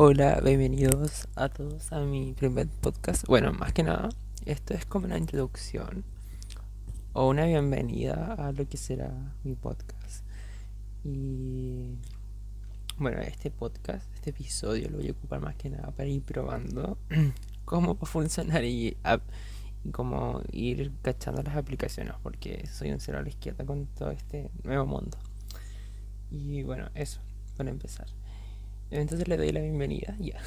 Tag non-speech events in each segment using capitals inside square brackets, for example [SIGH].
Hola, bienvenidos a todos a mi primer podcast. Bueno, más que nada, esto es como una introducción o una bienvenida a lo que será mi podcast. Y bueno, este podcast, este episodio lo voy a ocupar más que nada para ir probando [CLEARS THROAT] cómo va a funcionar y, cómo ir cachando las aplicaciones, porque soy un cero a la izquierda con todo este nuevo mundo. Y bueno, eso, para empezar. Entonces le doy la bienvenida, ya.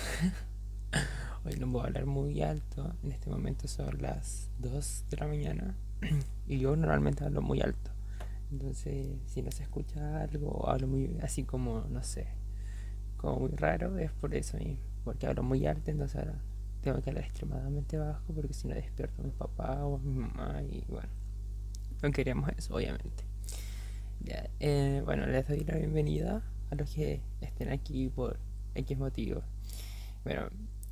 [LAUGHS] Hoy no voy a hablar muy alto, en este momento son las 2 de la mañana [CLEARS THROAT] y yo normalmente hablo muy alto. Entonces, si no se escucha algo o hablo muy así como, no sé, como muy raro, es por eso mismo, porque hablo muy alto, entonces ahora tengo que hablar extremadamente bajo porque si no despierto a mi papá o a mi mamá y bueno, no queríamos eso, obviamente. Ya, eh, bueno, les doy la bienvenida a los que estén aquí por X motivo. Bueno,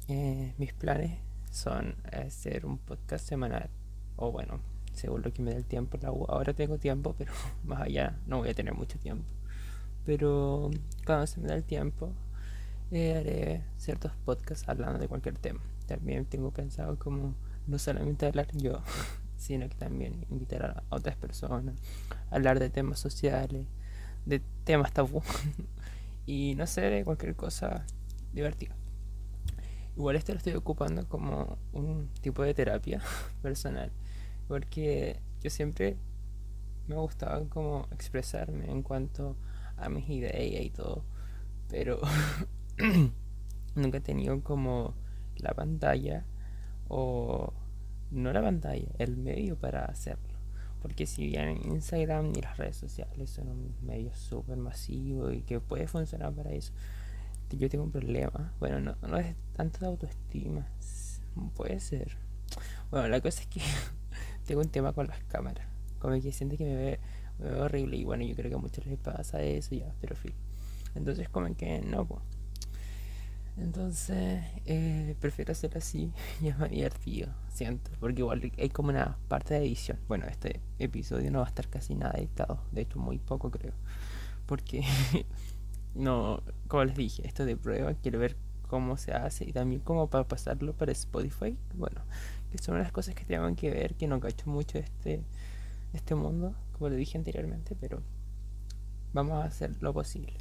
eh, mis planes son hacer un podcast semanal. O bueno, según lo que me dé el tiempo. ahora tengo tiempo, pero [LAUGHS] más allá no voy a tener mucho tiempo. Pero cuando se me da el tiempo, eh, haré ciertos podcasts hablando de cualquier tema. También tengo pensado como no solamente hablar yo, [LAUGHS] sino que también invitar a otras personas, hablar de temas sociales, de temas tabú [LAUGHS] y no sé, cualquier cosa divertida. Igual este lo estoy ocupando como un tipo de terapia [LAUGHS] personal, porque yo siempre me ha gustado como expresarme en cuanto a mis ideas y todo, pero [CLEARS THROAT] nunca he tenido como la pantalla o no la pantalla, el medio para hacerlo. Porque si bien Instagram y las redes sociales son un medio súper masivo y que puede funcionar para eso, yo tengo un problema. Bueno, no, no es tanto de autoestima, puede ser. Bueno, la cosa es que [LAUGHS] tengo un tema con las cámaras. Como que siente que me ve, me ve horrible y bueno, yo creo que a muchos les pasa eso ya, pero fin. Entonces como que no, pues entonces, eh, prefiero hacerlo así y es más divertido, siento, porque igual hay como una parte de edición. Bueno, este episodio no va a estar casi nada editado, de hecho muy poco creo, porque [LAUGHS] no, como les dije, esto de prueba, quiero ver cómo se hace y también cómo para pasarlo para Spotify. Bueno, que son las cosas que tengo que ver, que no cacho mucho este, este mundo, como le dije anteriormente, pero vamos a hacer lo posible.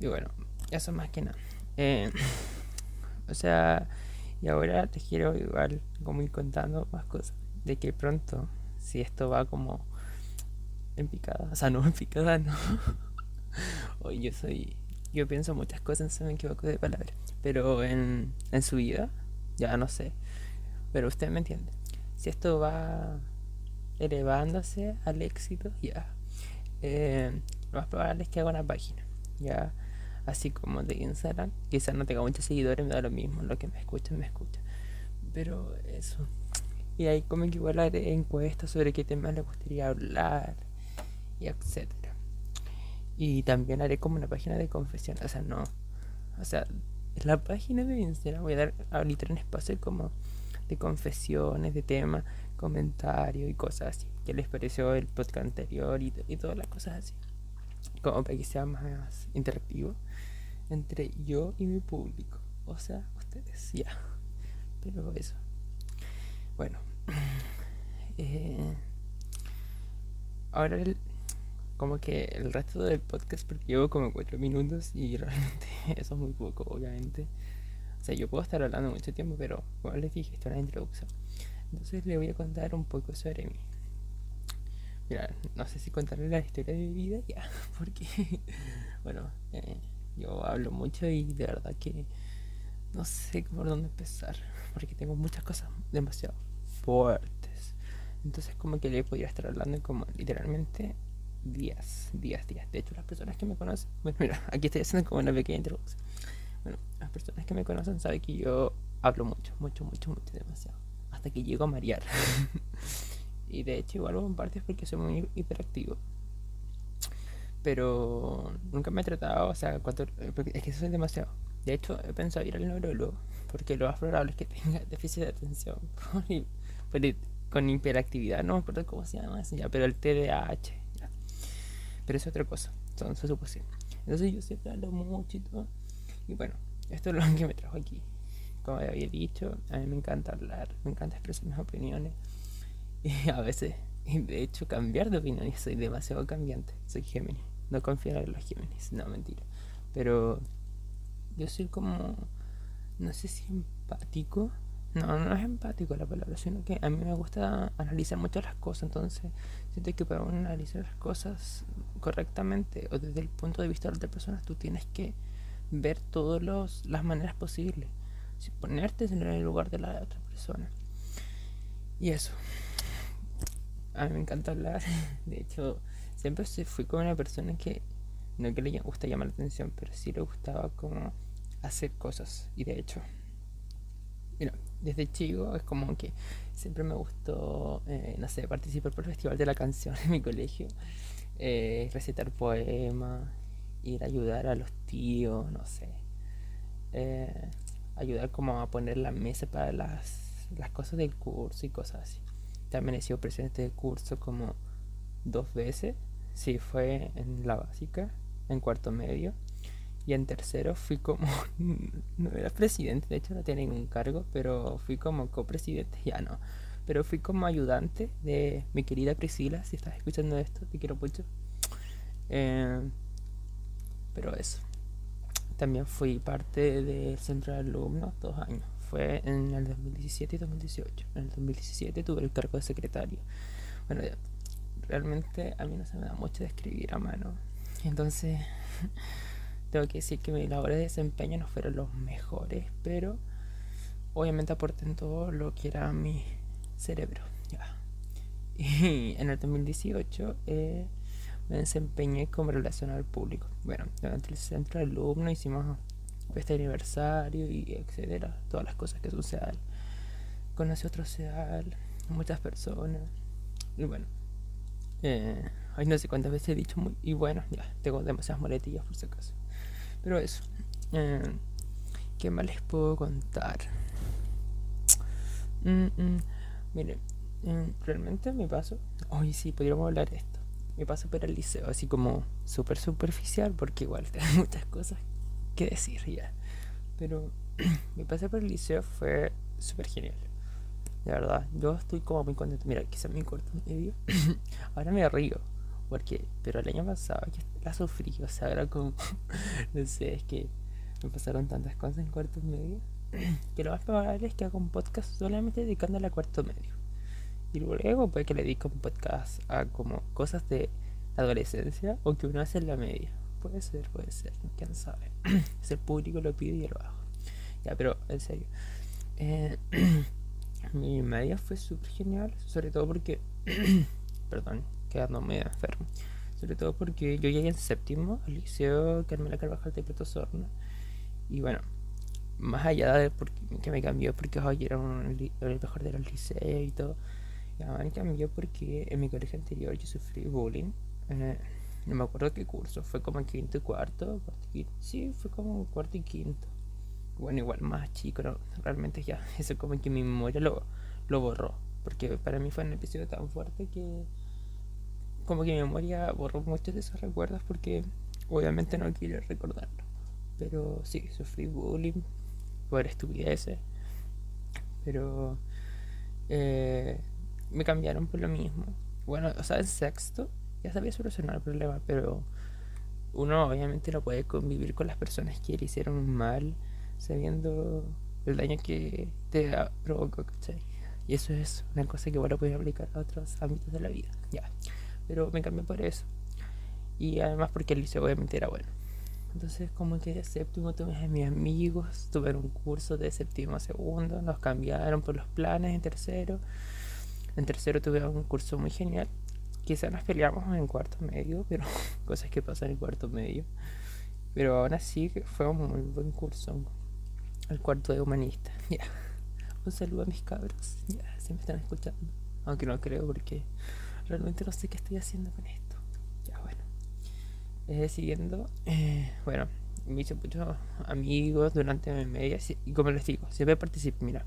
Y bueno, eso más que nada. Eh, [SIGHS] o sea, y ahora te quiero igual como ir contando más cosas. De que pronto, si esto va como en picada, o sea, no en picada, no. [LAUGHS] Hoy yo soy, yo pienso muchas cosas, se me equivoco de palabra. Pero en, en su vida, ya no sé. Pero usted me entiende. Si esto va elevándose al éxito, ya. Eh, lo más probable es que haga una página. Ya así como de Instagram. Quizás no tenga muchos seguidores, me da lo mismo, lo que me escuchan, me escuchan. Pero eso. Y ahí como que igual haré encuestas sobre qué temas le gustaría hablar y etcétera. Y también haré como una página de confesión, o sea, no. O sea, en la página de Instagram voy a dar ahorita un espacio como de confesiones, de temas, comentarios y cosas así. ¿Qué les pareció el podcast anterior y, y todas las cosas así? Como para que sea más interactivo entre yo y mi público. O sea, ustedes, ya. Pero eso. Bueno. [CLEARS THROAT] Eh, ahora el, como que el resto del podcast, porque llevo como cuatro minutos y [LAUGHS] realmente eso es muy poco, obviamente. O sea, yo puedo estar hablando mucho tiempo, pero como les dije, esto es la introducción. Entonces le voy a contar un poco sobre mí. Mira, no sé si contarle la historia de mi vida ya, [LAUGHS] porque, [LAUGHS] bueno, eh, yo hablo mucho y de verdad que no sé por dónde empezar, porque tengo muchas cosas demasiado fuertes. Entonces como que le podría estar hablando como literalmente días, días, días. De hecho las personas que me conocen, bueno mira, aquí estoy haciendo como una pequeña introducción. Bueno, las personas que me conocen saben que yo hablo mucho, mucho, mucho, mucho, demasiado. Hasta que llego a marear. [LAUGHS] y de hecho igual en parte es porque soy muy hiperactivo pero nunca me he tratado, o sea, cuánto, es que eso es demasiado. De hecho, he pensado ir al neurólogo, porque lo más probable es que tenga [LAUGHS] déficit de atención con hiperactividad, no me acuerdo cómo se llama eso ya, pero el TDAH, ya. Pero es otra cosa, entonces eso posible. Entonces yo siempre hablo mucho y todo. Y bueno, esto es lo que me trajo aquí. Como ya había dicho, a mí me encanta hablar, me encanta expresar mis opiniones. Y a veces, de hecho, cambiar de opinión. Soy demasiado cambiante. Soy Géminis. No confío en los Géminis. No, mentira. Pero yo soy como, no sé si empático. No, no es empático la palabra, sino que a mí me gusta analizar mucho las cosas. Entonces, siento que para analizar las cosas correctamente o desde el punto de vista de otras personas, tú tienes que ver todas las maneras posibles. Ponerte en el lugar de la otra persona. Y eso. A mí me encanta hablar. [LAUGHS] De hecho, siempre fui como una persona que no que le gusta llamar la atención, pero sí le gustaba como hacer cosas. Y de hecho, mira, desde chico es como que siempre me gustó, eh, no sé, participar por el Festival de la Canción [LAUGHS] en mi colegio, eh, recitar poemas, ir a ayudar a los tíos, no sé, eh, ayudar como a poner la mesa para las, las cosas del curso y cosas así. También he sido presidente del curso como dos veces. Sí, fue en la básica, en cuarto medio. Y en tercero fui como, [LAUGHS] no era presidente, de hecho no tenía ningún cargo, pero fui como copresidente, [LAUGHS] ya no. Pero fui como ayudante de mi querida Priscila, si estás escuchando esto, te quiero mucho. Eh, pero eso. También fui parte del centro de alumnos dos años fue en el 2017 y 2018. En el 2017 tuve el cargo de secretario. Bueno, realmente a mí no se me da mucho de escribir a mano. Entonces, [LAUGHS] tengo que decir que mis labores de desempeño no fueron los mejores, pero obviamente aporté en todo lo que era mi cerebro. [LAUGHS] Y en el 2018 eh, me desempeñé como relación al público. Bueno, durante el centro de alumnos hicimos este aniversario y etcétera, todas las cosas que suceden. Conocí otro SEAL, muchas personas. Y bueno, eh, ay, no sé cuántas veces he dicho muy. Y bueno, ya, tengo demasiadas moletillas por si acaso. Pero eso, eh, ¿qué más les puedo contar? Mm, mm, miren, eh, realmente me paso. Hoy sí, podríamos hablar de esto. Me paso por el liceo, así como súper superficial, porque igual [LAUGHS] tengo muchas cosas qué decir ya. Pero [CLEARS THROAT] mi paseo por el liceo fue súper genial. De verdad, yo estoy como muy contento. Mira, quizá mi corto medio. [LAUGHS] ahora me río. Porque, pero el año pasado la sufrí. O sea, era como. [LAUGHS] no sé, es que me pasaron tantas cosas en cuarto medio. que lo más probable es que haga un podcast solamente dedicándole a cuarto medio. Y luego puede que le dedique un podcast a como cosas de adolescencia o que uno hace en la media. Puede ser, puede ser, quién sabe. [CLEARS THROAT] si el público lo pide, yo lo hago. Ya, pero en serio. Eh, [CLEARS THROAT] mi media fue súper genial, sobre todo porque. [CLEARS THROAT] perdón, quedándome enfermo. Sobre todo porque yo llegué en séptimo al liceo Carmela Carvajal de Preto Sorna. Y bueno, más allá de porque, que me cambió porque hoy era un, el mejor de los liceos y todo, ya me cambió porque en mi colegio anterior yo sufrí bullying. Eh, no me acuerdo qué curso, fue como quinto y cuarto, sí, fue como cuarto y quinto. Bueno, igual más chico, realmente ya, [LAUGHS] eso como que mi memoria lo, lo borró, porque para mí fue un episodio tan fuerte que como que mi memoria borró muchos de esos recuerdos porque obviamente no quiero recordarlo. Pero sí, sufrí bullying por estupideces, pero eh, me cambiaron por lo mismo. Bueno, o sea, en sexto ya sabía solucionar el problema, pero uno obviamente no puede convivir con las personas que le hicieron mal sabiendo el daño que te provocó, ¿cachai? Y eso es una cosa que bueno puede aplicar a otros ámbitos de la vida, ya. Pero me cambié por eso. Y además porque el liceo obviamente era bueno. Entonces como que de séptimo tuve a mis amigos, tuve un curso de séptimo a segundo, nos cambiaron por los planes en tercero. En tercero tuve un curso muy genial Quizá nos peleamos en cuarto medio, pero [LAUGHS] cosas que pasan en cuarto medio. Pero aún así fue un muy buen curso. El cuarto de humanista. [LAUGHS] Ya. Un saludo a mis cabros. Ya, si me están escuchando. Aunque no creo porque realmente no sé qué estoy haciendo con esto. Ya, bueno. Eh, siguiendo. Eh, bueno, me hice muchos amigos durante mi media. Y como les digo, siempre participo. Mira,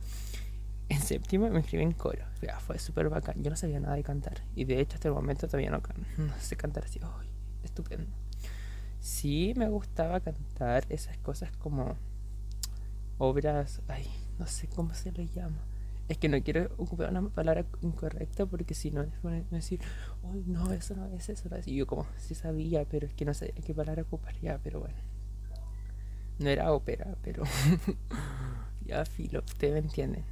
en séptimo me inscribí en coro. Ya, fue súper bacán. Yo no sabía nada de cantar. Y de hecho, hasta el momento todavía no, sé cantar así. estupendo. Sí me gustaba cantar esas cosas como obras, ay, no sé cómo se le llama. Es que no quiero ocupar una palabra incorrecta porque si no es decir, uy, no, eso no es eso. Y yo como, sí sabía, pero es que no sé qué palabra ocupar ya, pero bueno. No era ópera, pero [LAUGHS] ya filo, ustedes me entienden.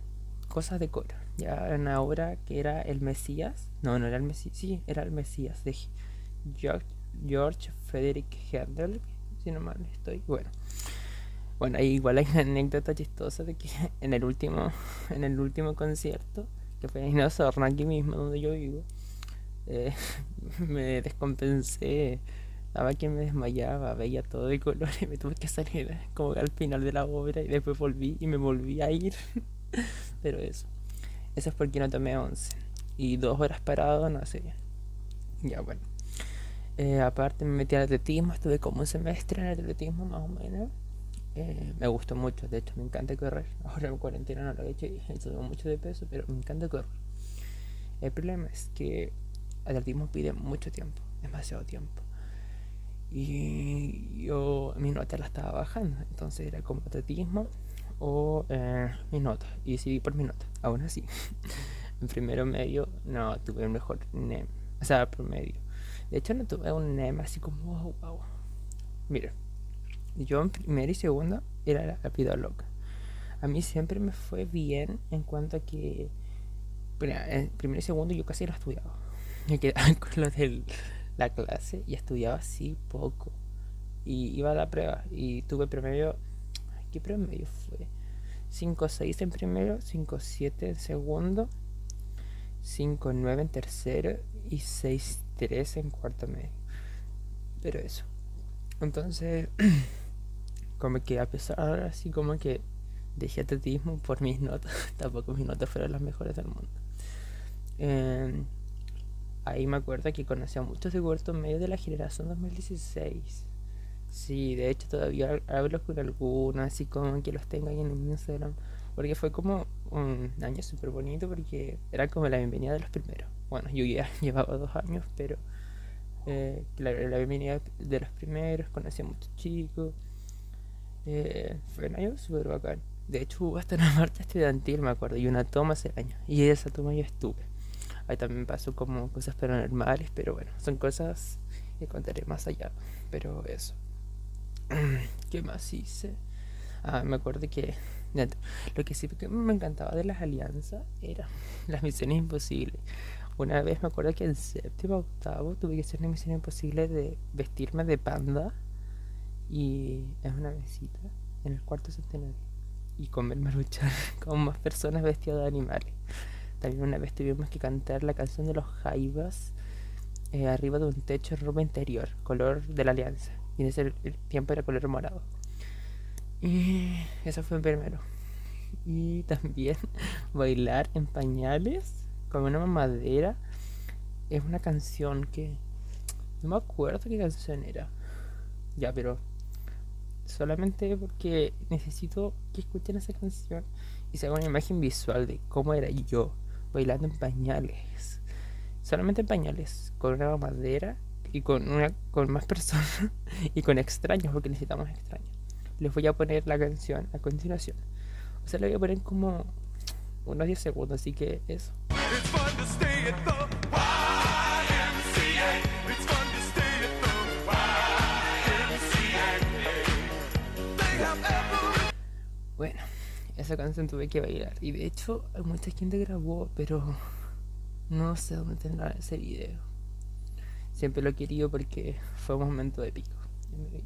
Cosas de coro. Ya una obra que era El Mesías. No, no era el Mesías. Sí, era el Mesías de George, George Frederick Handel. Si no mal estoy. Bueno. Bueno, igual hay una anécdota chistosa de que [LAUGHS] en el último, [LAUGHS] en el último concierto, que fue en Osorno, aquí mismo donde yo vivo, eh, [LAUGHS] me descompensé estaba que me desmayaba, veía todo de color y me tuve que salir como al final de la obra y después volví y me volví a ir. Pero eso, eso es porque no tomé 11 y dos horas parado, no sé. Ya bueno. Eh, aparte me metí al atletismo, estuve como un semestre en atletismo más o menos. Eh, me gustó mucho, de hecho me encanta correr. [LAUGHS] Ahora en cuarentena no lo he hecho y subo mucho de peso, pero me encanta correr. El problema es que atletismo pide mucho tiempo, demasiado tiempo. Y yo mi nota la estaba bajando, entonces era como atletismo o eh, mi nota. Y decidí por mi nota, aún así. [LAUGHS] en primero medio no tuve el mejor NEM, o sea, promedio. De hecho, no tuve un NEM así como wow, wow. Mira, yo en primero y segundo era la vida loca. A mí siempre me fue bien en cuanto a que. en primero y segundo yo casi no estudiaba. [LAUGHS] Me quedaba con lo del la clase y estudiaba así poco. Y iba a la prueba y tuve promedio. ¿Qué promedio fue? 5-6 en primero, 5-7 en segundo, 5-9 en tercero y 6-3 en cuarto medio. Pero eso. Entonces, [CLEARS THROAT] como que a pesar así como que dejé atletismo por mis notas, [LAUGHS] tampoco mis notas fueron las mejores del mundo. Eh, ahí me acuerdo que conocía a muchos de Huerto medio de la generación 2016. Sí, de hecho todavía hablo con algunos, así como que los tengo ahí en mi Instagram. Porque fue como un año súper bonito porque era como la bienvenida de los primeros. Bueno, yo ya [LAUGHS] llevaba dos años, pero eh, la, bienvenida de los primeros, conocí a muchos chicos. Eh, fue un año súper bacán. De hecho hubo hasta una [LAUGHS] marcha estudiantil, me acuerdo, y una toma ese año. Y esa toma yo estuve. Ahí también pasó como cosas paranormales, pero bueno, son cosas que contaré más allá. Pero eso. [CLEARS THROAT] ¿Qué más hice? Ah, me acuerdo que lo que sí que me encantaba de las alianzas era [LAUGHS] las misiones imposibles. Una vez me acuerdo que en séptimo octavo tuve que hacer una misión imposible de vestirme de panda y en una mesita en el cuarto centenario y comerme luchar [LAUGHS] con más personas vestidas de animales. También una vez tuvimos que cantar la canción de los Jaivas eh, arriba de un techo de ropa interior, color de la alianza. Y en ese tiempo era color morado. Y eso fue primero. Y también [LAUGHS] bailar en pañales con una mamadera. Es una canción que no me acuerdo qué canción era. Ya, pero solamente porque necesito que escuchen esa canción y se haga una imagen visual de cómo era yo bailando en pañales. Solamente en pañales, con una madera y con, una, con más personas [LAUGHS] y con extraños, porque necesitamos extraños. Les voy a poner la canción a continuación. O sea, le voy a poner como unos 10 segundos, así que eso. Bueno, esa canción tuve que bailar. Y de hecho, mucha gente grabó, pero no sé dónde tendrá ese video. Siempre lo he querido porque fue un momento épico en mi vida.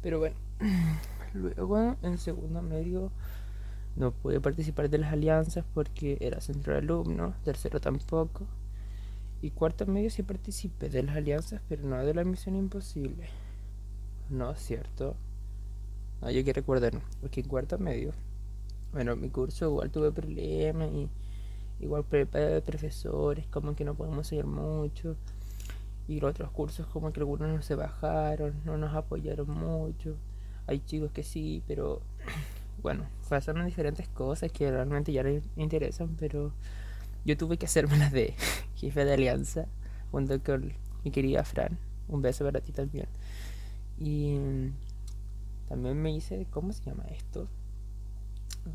Pero bueno, [CLEARS THROAT] luego en segundo medio no pude participar de las alianzas porque era centro de alumno, tercero tampoco. Y cuarto medio sí participé de las alianzas, pero no de la misión imposible. No es cierto. No, que recordar, porque en cuarto medio bueno, mi curso igual tuve problemas y igual de profesores, como que no podemos seguir mucho. Y los otros cursos como que algunos no se bajaron, no nos apoyaron mucho. Hay chicos que sí, pero [CLEARS THROAT] bueno, pasaron diferentes cosas que realmente ya me interesan, pero yo tuve que hacerme las de [LAUGHS] jefe de alianza junto con mi querida Fran. Un beso para ti también. Y también me hice, ¿cómo se llama esto?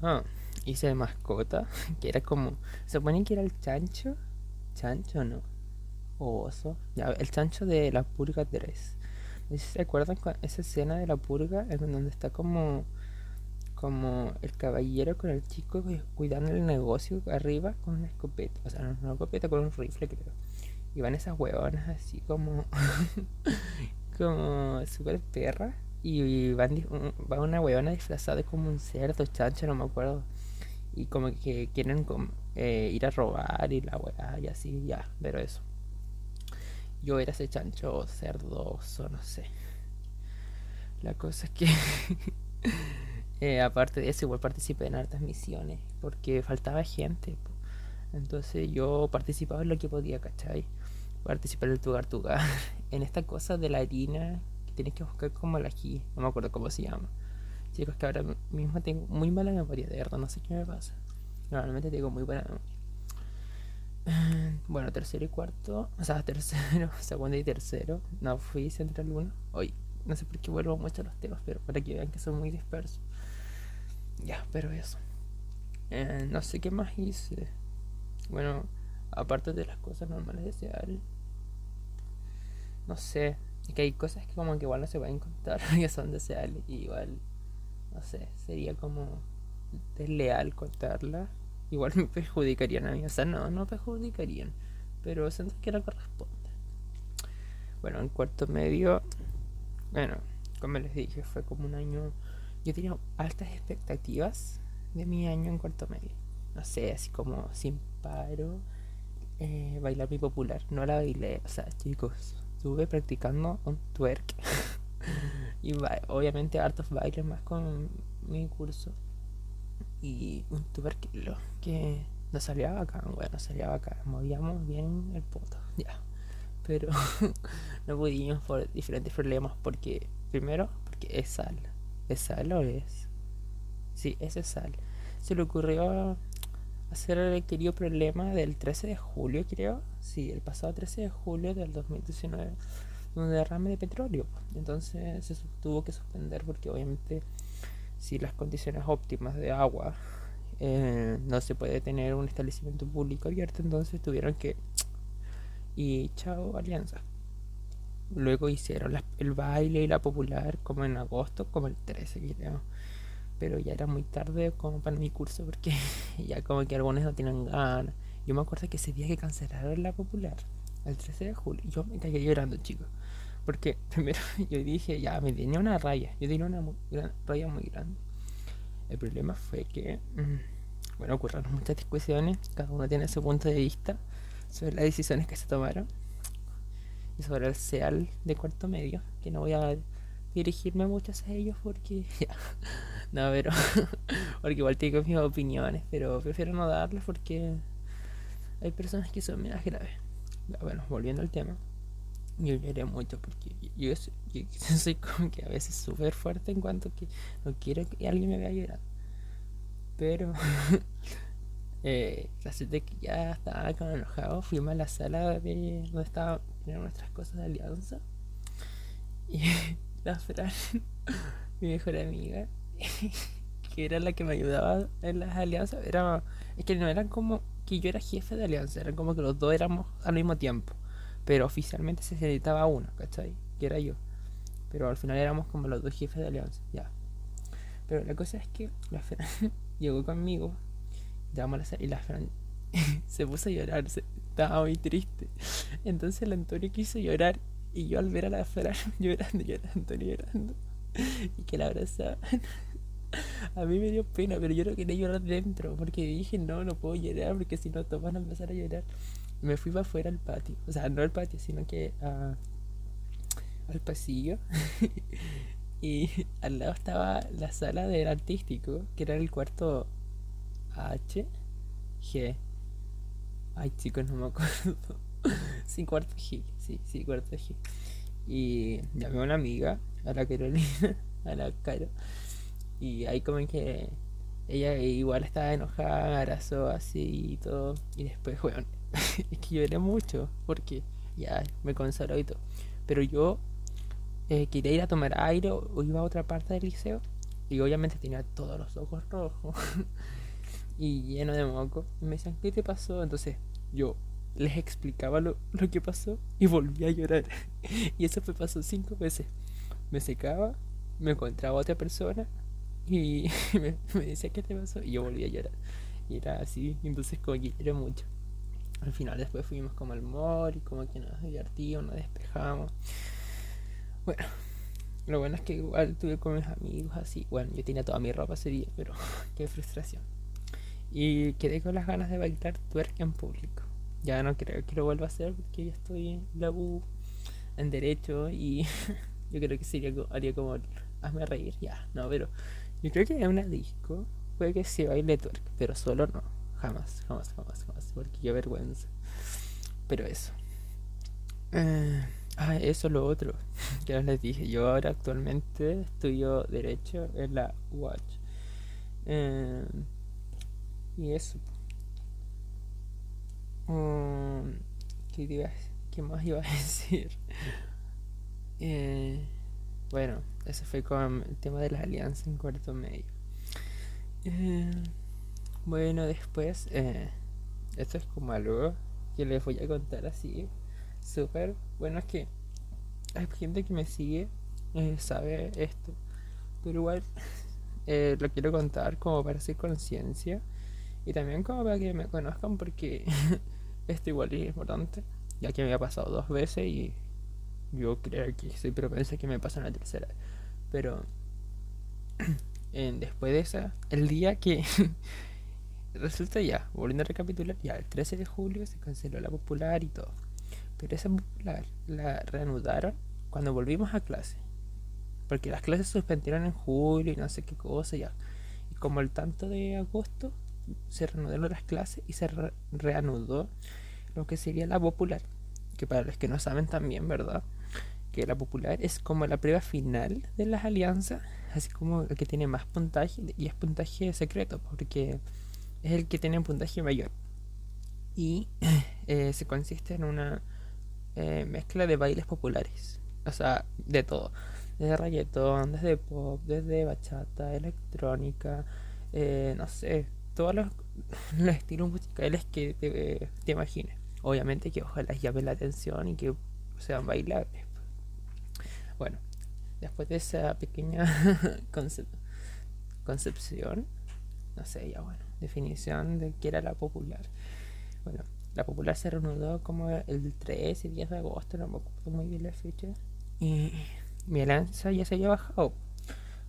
Ah, hice de mascota, [LAUGHS] que era como. Se supone que era el chancho. ¿Chancho no? O oso. El chancho de la purga 3. No se acuerdan con esa escena de la purga en donde está como. Como el caballero con el chico cuidando el negocio arriba con una escopeta. O sea, no una escopeta, con un rifle, creo. Y van esas huevonas así como. [LAUGHS] como super perra. Y van, va una huevona disfrazada como un cerdo, chancho, no me acuerdo. Y como que quieren eh, ir a robar y la weá y así, ya, pero eso. Yo era ese chancho cerdoso, no sé. La cosa es que, [LAUGHS] eh, aparte de eso, igual participé en hartas misiones porque faltaba gente. Entonces yo participaba en lo que podía, ¿cachai? Participar en el Tugar Tugar, [LAUGHS] en esta cosa de la harina tienes que buscar como la aquí, no me acuerdo cómo se llama. Chicos, que ahora mismo tengo muy mala memoria, de verdad, no sé qué me pasa. Normalmente tengo muy buena memoria. Bueno, tercero y cuarto, o sea, [LAUGHS] tercero, segundo y tercero. No fui central uno. Hoy, no sé por qué vuelvo mucho a los temas, pero para que vean que son muy dispersos. Ya, pero eso. Eh, no sé qué más hice. Bueno, aparte de las cosas normales de Seal, no sé. Es que hay cosas que como que igual no se pueden contar [LAUGHS] que son de Seal y igual no sé, sería como desleal contarla. Igual me perjudicarían a mí, o sea, no, no perjudicarían, pero siento que no corresponde. Bueno, en cuarto medio, bueno, como les dije, fue como un año. Yo tenía altas expectativas de mi año en cuarto medio. No sé, así como sin paro, eh, bailar mi popular. No la bailé, o sea, chicos, estuve practicando un twerk. [LAUGHS] y obviamente hartos bailes más con mi curso. Y un tuberculo que nos salía bacán, bueno, salía bacán. Movíamos bien el poto, [LAUGHS] ya. Pero [LAUGHS] no pudimos por diferentes problemas porque, primero, porque es sal. ¿Es sal o es? Sí, es sal. Se le ocurrió hacer el querido problema del 13 de julio, creo. Sí, el pasado 13 de julio del 2019 un derrame de petróleo. Entonces se tuvo que suspender porque obviamente si las condiciones óptimas de agua eh, no se puede tener un establecimiento público abierto, entonces tuvieron que... Y chao, alianza. Luego hicieron el baile y la popular como en agosto, como el 13 creo. Pero ya era muy tarde como para mi curso porque [LAUGHS] ya como que algunos no tienen ganas. Yo me acuerdo que ese día que cancelaron la popular, el 13 de julio, yo me caí llorando, chicos. Porque [LAUGHS] primero yo dije, ya, me tenía una raya. Yo tenía una raya muy grande. El problema fue que, mm, bueno, ocurrieron muchas discusiones. Cada uno tiene su punto de vista sobre las decisiones que se tomaron. Y sobre el SEAL de cuarto medio. Que no voy a dirigirme mucho a ellos porque, [LAUGHS] ya. No, pero, [LAUGHS] porque igual tengo mis opiniones. Pero prefiero no darles porque hay personas que son más graves. Bueno, volviendo al tema yo lloré mucho porque yo, [LAUGHS] soy como que a veces súper fuerte en cuanto que no quiero que alguien me vea llorar. Pero [LAUGHS] eh, de que ya estaba como enojado, fuimos a la sala de donde estaban nuestras cosas de alianza. Y [LAUGHS] la Fran, mi mejor amiga, que era la que me ayudaba en las alianzas, era es que no eran como que yo era jefe de alianza, eran como que los dos éramos al mismo tiempo. Pero oficialmente se necesitaba uno, ¿cachai? Que era yo. Pero al final éramos como los dos jefes de alianza, ya. Pero la cosa es que la Fran [LAUGHS] llegó conmigo, y la Fran [LAUGHS] se puso a llorar, estaba muy triste. Entonces el Antonio quiso llorar y yo al ver a la Fran [LAUGHS] llorando, llorando, llorando, y que la abrazaba. [LAUGHS] A mí me dio pena, pero yo no quería llorar dentro, porque dije, no, no puedo llorar, porque si no, todos van a empezar a llorar me fui para afuera al patio. O sea, no al patio, sino que al pasillo. [LAUGHS] y al lado estaba la sala del artístico, que era el cuarto H, G. Ay, chicos, no me acuerdo. [LAUGHS] sí, cuarto G. Sí, sí, cuarto G. Y llamé a una amiga, a la Carolina, a la Caro. Y ahí como que ella igual estaba enojada, abrazó así y todo. Y después, [LAUGHS] bueno, es que lloré mucho porque ya me consoló y todo. Pero yo eh, quería ir a tomar aire o, iba a otra parte del liceo Y obviamente tenía todos los ojos rojos [LAUGHS] y lleno de moco. Y me decían, ¿qué te pasó? Entonces yo les explicaba lo, lo que pasó y volví a llorar. [LAUGHS] y eso me pasó cinco veces. Me secaba, me encontraba otra persona y [LAUGHS] me, decía, ¿qué te pasó? Y yo volví a llorar. Y era así, entonces como que lloré mucho. Al final después fuimos como al mall y como que nos divertimos, nos despejamos. Bueno, lo bueno es que igual tuve con mis amigos así. Bueno, yo tenía toda mi ropa ese día, pero [LAUGHS] qué frustración. Y quedé con las ganas de bailar twerk en público. Ya no creo que lo vuelva a hacer porque ya estoy en la U, en Derecho y [LAUGHS] yo creo que sería haría como hazme reír, ya, no, pero yo creo que en una disco puede que sí baile twerk, pero solo no, jamás, jamás, jamás, jamás, porque qué vergüenza. Pero eso. Eh, ah, eso lo otro [LAUGHS] que les dije. Yo ahora actualmente estudio Derecho en la Watch. Eh, y eso. Um, ¿qué, ¿Qué más iba a [LAUGHS] decir? Eh, bueno, ese fue con el tema de las alianzas en cuarto medio. Eh, bueno, después, eh, esto es como algo que les voy a contar así, súper. Bueno, es que hay gente que me sigue, sabe esto, pero igual [LAUGHS] lo quiero contar como para hacer conciencia y también como para que me conozcan porque [LAUGHS] esto igual es importante, ya que me ha pasado dos veces y yo creo que soy propensa que me pase una tercera. Pero [CLEARS THROAT] después de esa, el día que [LAUGHS] resulta ya, volviendo a recapitular, ya el 13 de julio se canceló la popular y todo. Pero esa popular la reanudaron cuando volvimos a clase. Porque las clases se suspendieron en julio y no sé qué cosa ya. Y como el tanto de agosto se reanudaron las clases y se reanudó lo que sería la popular, que para los que no saben también, ¿verdad? La popular es como la prueba final de las alianzas, así como el que tiene más puntaje y es puntaje secreto, porque es el que tiene un puntaje mayor. Y [CLEARS THROAT] eh, se consiste en una eh, mezcla de bailes populares, o sea, de todo. Desde reggaetón, desde pop, desde bachata, electrónica, eh, no sé, todos los, [LAUGHS] estilos musicales que te, te, imagines. Obviamente que ojalá llame la atención y que sean bailables. Bueno, después de esa pequeña [LAUGHS] concepción, no sé, ya bueno, definición de qué era la popular. Bueno, la popular se reanudó como el 13 y 10 de agosto, no me acuerdo muy bien la fecha. Y mi lanza ya se había bajado.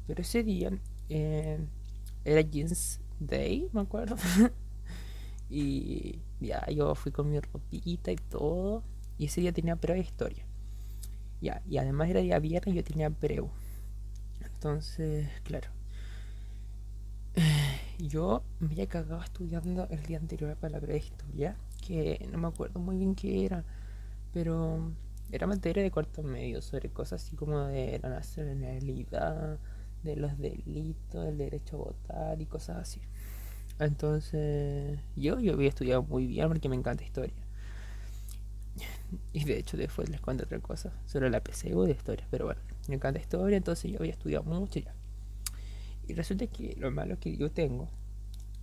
Pero ese día eh, era jeans Day, me acuerdo. [LAUGHS] y ya, yo fui con mi ropita y todo. Y ese día tenía prueba de historia. Ya, y además era día viernes y yo tenía preu. Entonces, claro. [SIGHS] Yo me había cagado estudiando el día anterior para la prueba de historia. Que no me acuerdo muy bien qué era. Pero era materia de cuarto medio sobre cosas así como de la nacionalidad de los delitos, del derecho a votar y cosas así. Entonces, yo, yo había estudiado muy bien porque me encanta historia. Y de hecho, después les cuento otra cosa sobre la PCU de historia. Pero bueno, me encanta historia, entonces yo había estudiado mucho ya. Y resulta que lo malo que yo tengo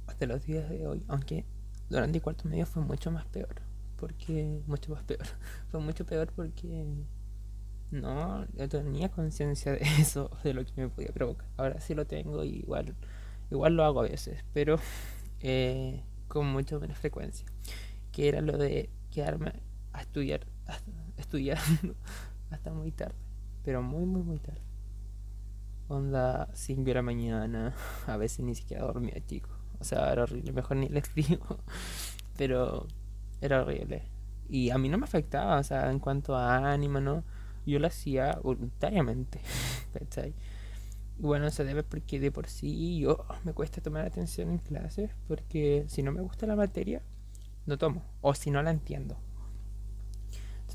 hasta los días de hoy, aunque durante el cuarto medio fue mucho más peor. Porque, mucho más peor. [LAUGHS] fue mucho peor porque no, yo tenía conciencia de [LAUGHS] eso, de lo que me podía provocar. Ahora sí lo tengo y igual, igual lo hago a veces, pero eh, con mucho menos frecuencia. Que era lo de quedarme a estudiar, hasta, estudiando [LAUGHS] hasta muy tarde, pero muy, muy, muy tarde. Onda 5 de la mañana, [LAUGHS] a veces ni siquiera dormía, chico. O sea, era horrible, mejor ni les [LAUGHS] digo, pero era horrible. Y a mí no me afectaba, o sea, en cuanto a ánimo, ¿no? yo lo hacía voluntariamente. Y bueno, se debe porque de por sí yo me cuesta tomar atención en clases porque si no me gusta la materia, no tomo. O si no la entiendo.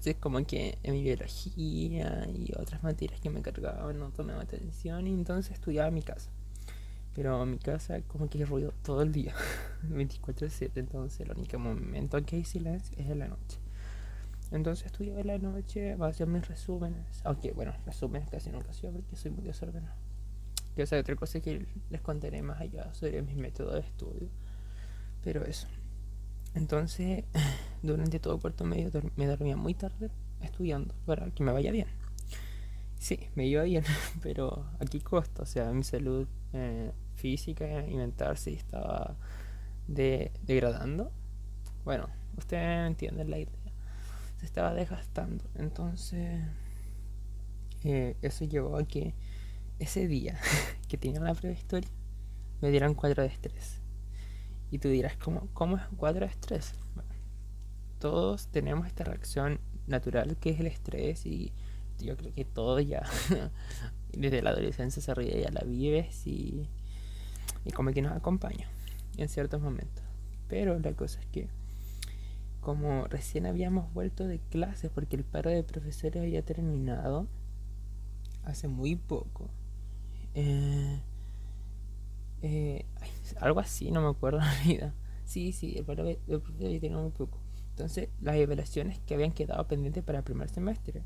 Entonces como que en mi biología y otras materias que me cargaban no tomaba atención y entonces estudiaba en mi casa. Pero en mi casa como que hay ruido todo el día, [LAUGHS] 24/7, entonces el único momento en que hay silencio es en la noche. Entonces estudiaba en la noche, a hacer mis resúmenes. Aunque, bueno, resúmenes casi nunca hacía porque soy muy desordenado. Que es otra cosa que les contaré más allá sobre mis métodos de estudio. Pero eso. Entonces, [SIGHS] durante todo cuarto medio me dormía muy tarde estudiando para que me vaya bien. Sí, me iba bien, [LAUGHS] pero aquí costa, o sea, mi salud eh, física y mental estaba de, degradando. Bueno, ustedes entienden la idea. Se estaba desgastando. Entonces, eh, eso llevó a que ese día [LAUGHS] que tenía la prehistoria me dieran cuadro de estrés. Y tú dirás, ¿cómo, cómo es un cuadro de estrés? Todos tenemos esta reacción natural que es el estrés y yo creo que todo ya [LAUGHS] desde la adolescencia se ríe, ya la vives y, y como que nos acompaña en ciertos momentos. Pero la cosa es que como recién habíamos vuelto de clases porque el paro de profesores había terminado hace muy poco. Eh, eh, algo así, no me acuerdo en realidad. Sí, sí, el de profesores había terminado muy poco. Entonces, las evaluaciones que habían quedado pendientes para el primer semestre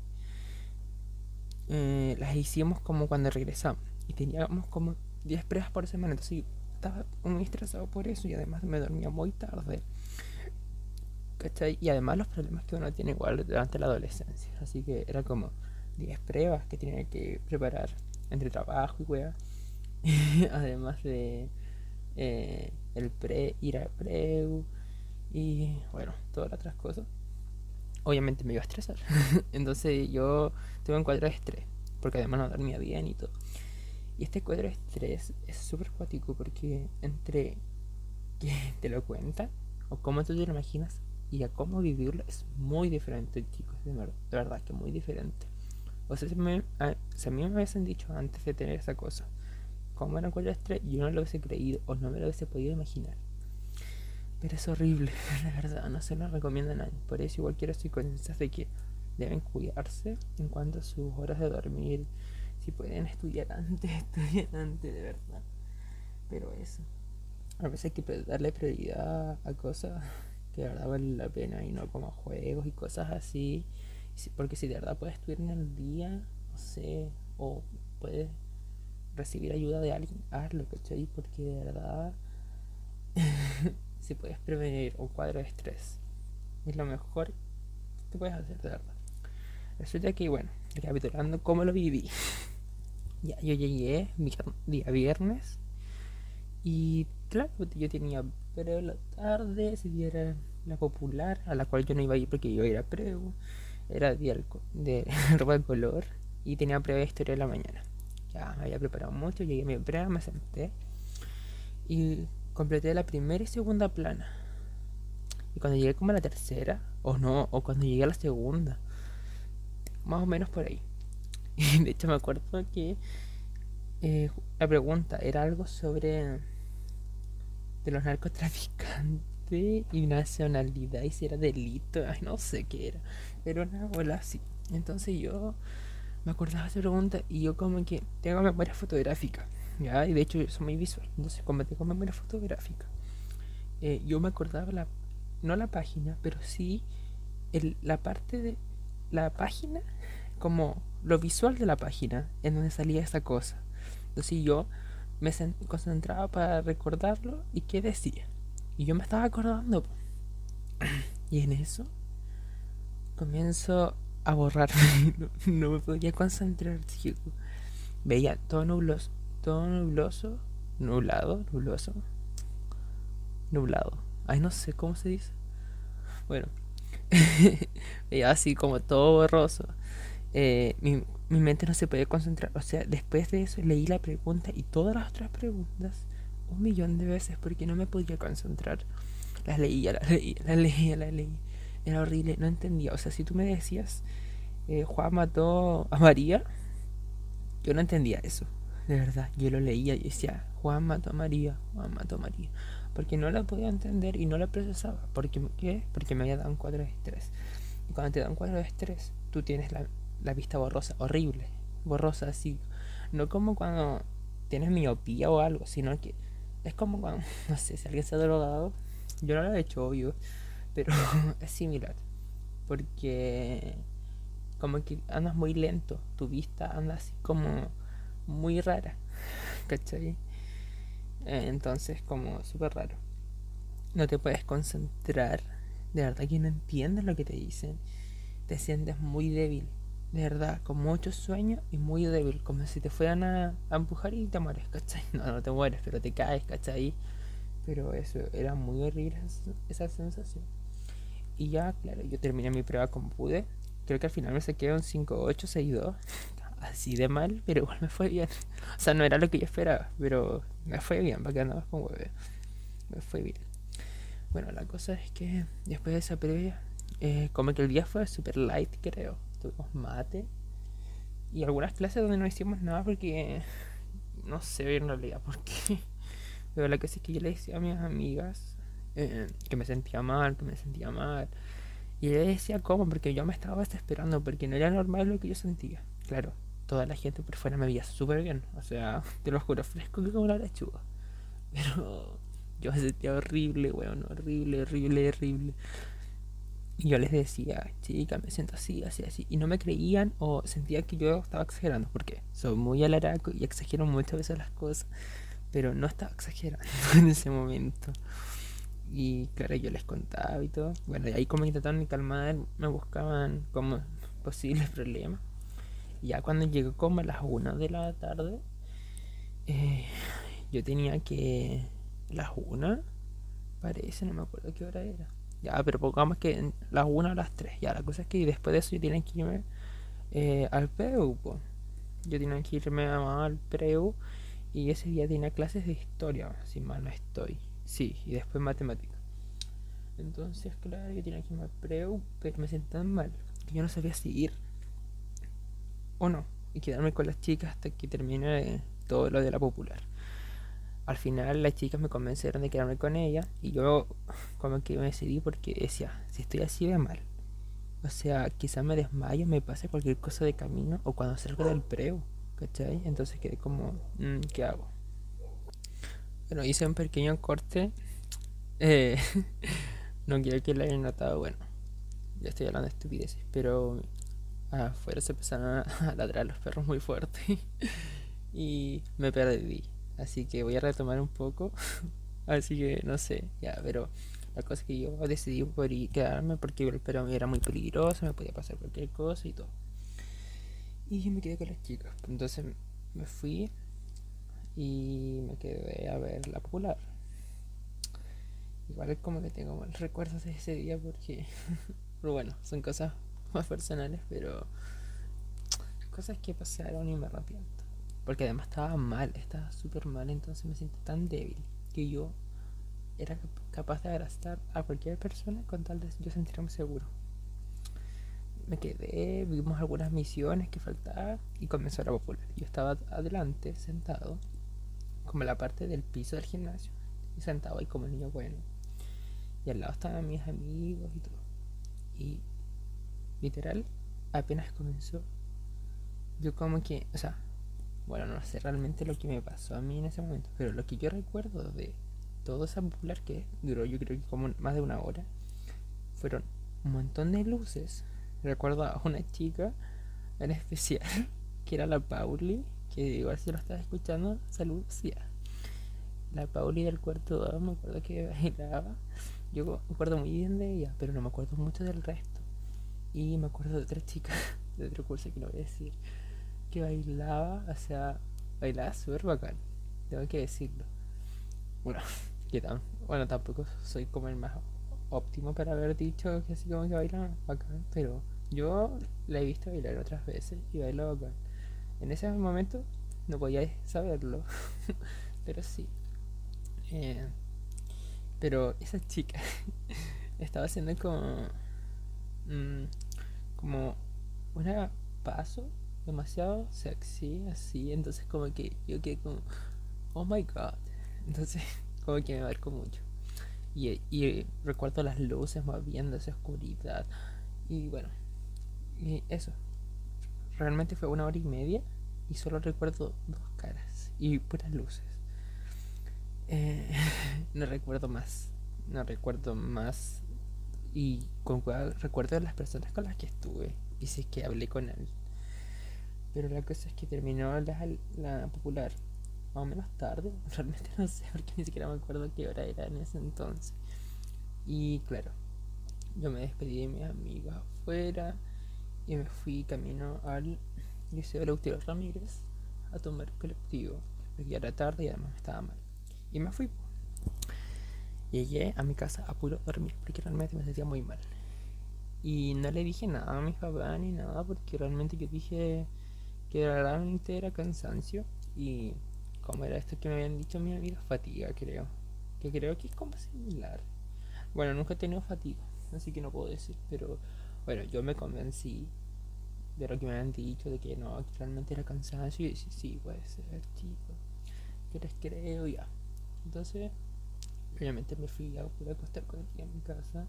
eh, las hicimos como cuando regresamos. Y teníamos como 10 pruebas por semana. Entonces, estaba muy estresado por eso y además me dormía muy tarde. Y además los problemas que uno tiene igual durante la adolescencia. Así que era como 10 pruebas que tenía que preparar entre trabajo y wea. [LAUGHS] además de eh, el pre, ir a preu y bueno, todas las otras cosas. Obviamente me iba a estresar. [LAUGHS] Entonces yo tuve un cuadro de estrés. Porque además no dormía bien y todo. Y este cuadro de estrés es súper cuático porque entre que [LAUGHS] te lo cuentan o cómo tú te lo imaginas y a cómo vivirlo es muy diferente, chicos. De, verdad que muy diferente. O sea, si, me, a mí me hubiesen dicho antes de tener esa cosa, cómo era un cuadro de estrés, yo no lo hubiese creído o no me lo hubiese podido imaginar. Pero es horrible, [LAUGHS] la verdad, no se lo recomiendo a nadie. Por eso igual quiero estoy conscientes de que deben cuidarse en cuanto a sus horas de dormir. Si pueden estudiar [LAUGHS] antes, estudiar antes, de verdad. Pero eso. A veces hay que darle prioridad a cosas que de verdad valen la pena y no como juegos y cosas así. Porque si de verdad puedes estudiar en el día, no sé, o puedes recibir ayuda de alguien, hazlo, ¿cachai? Porque de verdad [LAUGHS] si puedes prevenir un cuadro de estrés, es lo mejor que puedes hacer, de verdad. Resulta que, bueno, recapitulando cómo lo viví. [LAUGHS] ya, yo llegué día viernes y, claro, yo tenía pero la tarde, si era la popular, a la cual yo no iba a ir porque yo era preu, era día de [LAUGHS] ropa de color y tenía prueba de historia de la mañana. Ya había preparado mucho, llegué a mi prueba, me senté y completé la primera y segunda plana. Y cuando llegué como a la tercera, o no, o cuando llegué a la segunda, más o menos por ahí. [LAUGHS] De hecho me acuerdo que eh, la pregunta era algo sobre de los narcotraficantes y nacionalidad y si era delito, ay no sé qué era, pero una bola así. Entonces yo me acordaba de esa pregunta y yo como que tengo memoria fotográfica. ¿ya? Y de hecho yo soy muy visual, entonces como tengo memoria fotográfica, eh, yo me acordaba la, no la página, pero sí el, la parte de la página, como lo visual de la página, en donde salía esa cosa. Entonces yo me concentraba para recordarlo y qué decía. Y yo me estaba acordando. [CLEARS THROAT] Y en eso comienzo a borrarme. [LAUGHS] no, me podía concentrar. Veía todo nubloso todo nubloso, nublado, nubloso, nublado. Ay, no sé cómo se dice. Bueno, [LAUGHS] veía así como todo borroso. Eh, mi, mi mente no se podía concentrar. O sea, después de eso leí la pregunta y todas las otras preguntas un millón de veces porque no me podía concentrar. Las leía, las leía, las leía, las leía. Era horrible, no entendía. O sea, si tú me decías, eh, Juan mató a María, yo no entendía eso de verdad, yo lo leía y decía, Juan mató a María, Juan mató a María. Porque no la podía entender y no la procesaba. porque qué? Porque me había dado un cuadro de estrés. Y cuando te da un cuadro de estrés, tú tienes la, la vista borrosa, horrible. Borrosa así. No como cuando tienes miopía o algo, sino que es como cuando, [LAUGHS] no sé, si alguien se ha drogado. Yo no lo he hecho, obvio. Pero [LAUGHS] es similar. Porque como que andas muy lento. Tu vista anda así como muy rara. [LAUGHS] ¿cachai? Eh, entonces, como súper raro. No te puedes concentrar. De verdad que no entiendes lo que te dicen. Te sientes muy débil. De verdad, con mucho sueño y muy débil. Como si te fueran a, empujar y te mueres, ¿cachai? [LAUGHS] No, no te mueres, pero te caes, ¿cachai? Pero eso era muy horrible esa sensación. Y ya, claro, yo terminé mi prueba como pude. Creo que al final me saqué un 5-8, 6-2 [LAUGHS] así de mal, pero igual me fue bien. O sea, no era lo que yo esperaba, pero me fue bien, para que andabas con hueve. Me fue bien. Bueno, la cosa es que después de esa previa, eh, como que el día fue super light, creo. Tuvimos mate y algunas clases donde no hicimos nada porque no sé en realidad por qué. [LAUGHS] Pero la cosa es que yo le decía a mis amigas eh, que me sentía mal, que me sentía mal. Y le decía cómo, porque yo me estaba desesperando, porque no era normal lo que yo sentía. Claro, toda la gente por fuera me veía súper bien. O sea, [LAUGHS] te lo juro, fresco que como la lechuga. Pero yo me sentía horrible, weón, horrible, horrible, horrible. Y yo les decía, chica, me siento así, así, así. Y no me creían o sentía que yo estaba exagerando. Porque soy muy alaraco y exagero muchas veces las cosas. Pero no estaba exagerando [LAUGHS] en ese momento. Y claro, yo les contaba y todo. Bueno, y ahí como intentaron calmar, me buscaban como [LAUGHS] posibles problemas ya cuando llegó como a las 1 de la tarde, eh, [SIGHS] yo tenía que. Las 1, parece, no me acuerdo qué hora era. Ya, pero pongamos que las 1 o las 3. Ya, la cosa es que después de eso yo tenía que irme eh, al PREU. Yo tenía que irme al PREU y ese día tenía clases de historia, si mal no estoy. Sí, y después matemática. Entonces, claro, yo tenía que irme al PREU, pero me sentía tan mal que yo no sabía si ir o no, y quedarme con las chicas hasta que termine todo lo de la popular. Al final las chicas me convencieron de quedarme con ella y yo como que me decidí porque decía, si estoy así de mal, o sea, quizás me desmayo, me pase cualquier cosa de camino o cuando salgo del preo, ¿cachai? Entonces quedé como, mm, ¿qué hago? Bueno, hice un pequeño corte. Eh, [LAUGHS] no quiero que lo hayan notado, bueno, ya estoy hablando de estupideces, pero afuera se empezaron a [LAUGHS] ladrar los perros muy fuerte [LAUGHS] y me perdí. Así que voy a retomar un poco. Así que no sé, ya, pero la cosa es que yo decidí por quedarme porque el perro era muy peligroso, me podía pasar cualquier cosa y todo. Y me quedé con las chicas. Entonces me fui y me quedé a ver la popular. Igual es como que tengo mal recuerdos de ese día porque, [LAUGHS] pero bueno, son cosas más personales, pero cosas que pasaron y me arrepiento. Porque además estaba mal, estaba súper mal, entonces me siento tan débil que yo era capaz de abrazar a cualquier persona con tal de yo sentirme seguro. Me quedé, vimos algunas misiones que faltaban y comenzó la popular. Yo estaba adelante, sentado, como la parte del piso del gimnasio, y sentado ahí como niño bueno. Y al lado estaban mis amigos y todo. Y literal, apenas comenzó, yo como que, o sea, bueno, no sé realmente lo que me pasó a mí en ese momento, pero lo que yo recuerdo de todo ese popular que duró yo creo que como más de una hora, fueron un montón de luces. Recuerdo a una chica en especial, [LAUGHS] que era la Pauli, que igual si lo estaba escuchando, salud, La Pauli del cuarto 2, me acuerdo que [LAUGHS] bailaba. Yo me acuerdo muy bien de ella, pero no me acuerdo mucho del resto. Y me acuerdo de otra chica [LAUGHS] de otro curso que no voy a decir, que bailaba, o sea, bailaba súper bacán, tengo que decirlo. Bueno, [LAUGHS] que tan, bueno, tampoco soy como el más óptimo para haber dicho que así como que baila bacán, pero yo la he visto bailar otras veces y baila bacán. En ese momento no podía saberlo, [LAUGHS] pero sí. Eh, pero esa chica [LAUGHS] estaba haciendo como. Mmm, como una paso demasiado sexy, así. Entonces, como que yo quedé como, oh my god. [LAUGHS] Entonces, como que me marcó mucho. Y, y recuerdo las luces moviéndose, oscuridad. Y bueno, y eso. Realmente fue una hora y media y solo recuerdo dos caras y puras luces. Eh, [LAUGHS] no recuerdo más. No recuerdo más y con cuál recuerdo las personas con las que estuve y si es que hablé con él. Pero la cosa es que terminó la, la popular más o menos tarde. [LAUGHS] Realmente no sé porque ni siquiera me acuerdo qué hora era en ese entonces. Y claro, yo me despedí de mis amigos afuera y me fui camino al Liceo Lautero Ramírez a tomar colectivo. Porque era tarde y además estaba mal. Y me fui. Llegué a mi casa a puro dormir porque realmente me sentía muy mal. Y no le dije nada a mis papás ni nada porque realmente yo dije que realmente era cansancio y como era esto que me habían dicho mi amiga, fatiga creo. Que creo que es como similar. Bueno, nunca he tenido fatiga, así que no puedo decir, pero bueno, yo me convencí de lo que me habían dicho, de que no, que realmente era cansancio y sí, sí, puede ser, chico. Que les creo ya. Entonces, obviamente me fui a, pude acostar con ella en mi casa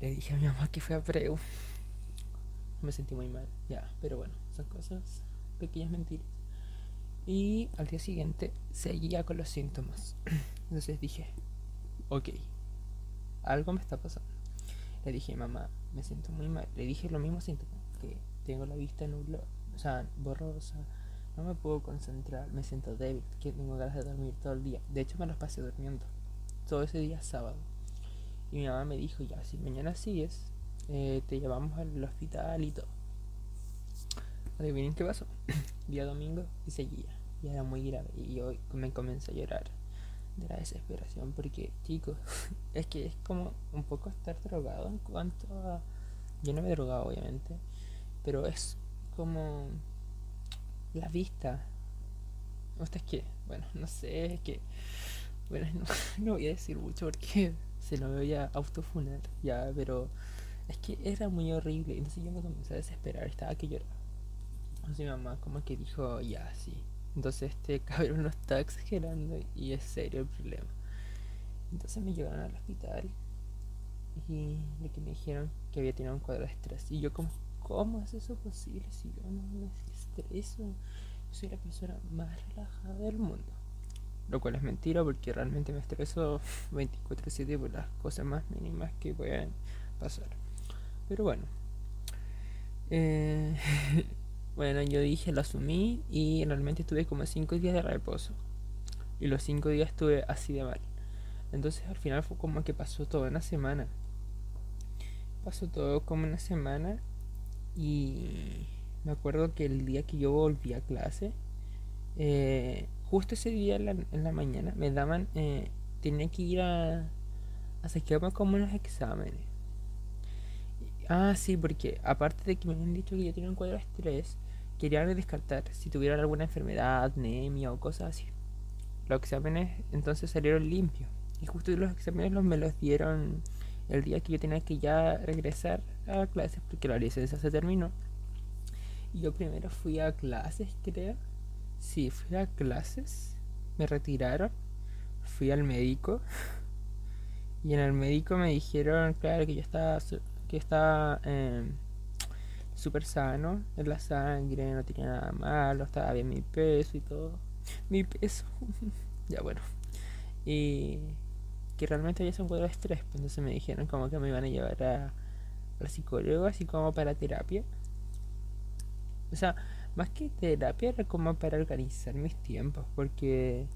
le dije a mi mamá que fue a Preu. Me sentí muy mal, ya, pero bueno, son cosas, pequeñas mentiras. Y al día siguiente seguía con los síntomas. [CLEARS THROAT] Entonces dije, ok, algo me está pasando. Le dije, mamá, me siento muy mal. Le dije los mismos síntomas, que tengo la vista nubla, o sea, borrosa, no me puedo concentrar, me siento débil, que tengo ganas de dormir todo el día. De hecho, me los pasé durmiendo. Todo ese día sábado. Y mi mamá me dijo, ya, si mañana sigues, eh, te llevamos al hospital y todo. Adivinen qué pasó. [CLEARS THROAT] Día domingo y seguía. Y era muy grave. Y yo me comencé a llorar de la desesperación porque, chicos, [LAUGHS] es que es como un poco estar drogado en cuanto a... Yo no me he drogado, obviamente, pero es como la vista. ¿Ustedes qué? Bueno, no sé, es que... Bueno, [LAUGHS] no voy a decir mucho porque [LAUGHS] se lo voy a autofunar, ya, pero es que era muy horrible. Entonces yo me comencé a desesperar, estaba que lloraba. Entonces mi mamá como que dijo, ya, sí. Entonces este [LAUGHS] cabrón no está exagerando y es serio el problema. Entonces me llevaron al hospital y de que me dijeron que había tenido un cuadro de estrés. Y yo como, ¿cómo es eso posible si yo no me estreso? Yo soy la persona más relajada del mundo. Lo cual es mentira porque realmente me estreso [LAUGHS] 24/7 por las cosas más mínimas que pueden pasar. Pero bueno. Eh, [LAUGHS] bueno, yo dije, lo asumí y realmente estuve como 5 días de reposo. Y los 5 días estuve así de mal. Entonces al final fue como que pasó toda una semana. Pasó todo como una semana y me acuerdo que el día que yo volví a clase, eh, justo ese día en la, mañana me daban, eh, tenía que ir a, a sacarme como unos exámenes. Ah, sí, porque aparte de que me habían dicho que yo tenía un cuadro de estrés, querían descartar si tuviera alguna enfermedad, anemia o cosas así. Los exámenes entonces salieron limpios. Y justo los exámenes los me los dieron el día que yo tenía que ya regresar a clases porque la licencia se terminó. Y yo primero fui a clases, creo. Sí, fui a clases, me retiraron, fui al médico [LAUGHS] y en el médico me dijeron, claro, que yo estaba, que estaba eh, súper sano en la sangre, no tenía nada malo, estaba bien mi peso y todo. Mi peso, [LAUGHS] ya bueno. Y que realmente había un cuadro de estrés, pues entonces me dijeron como que me iban a llevar a, al psicólogo, así como para terapia. O sea, más que terapia era como para organizar mis tiempos, porque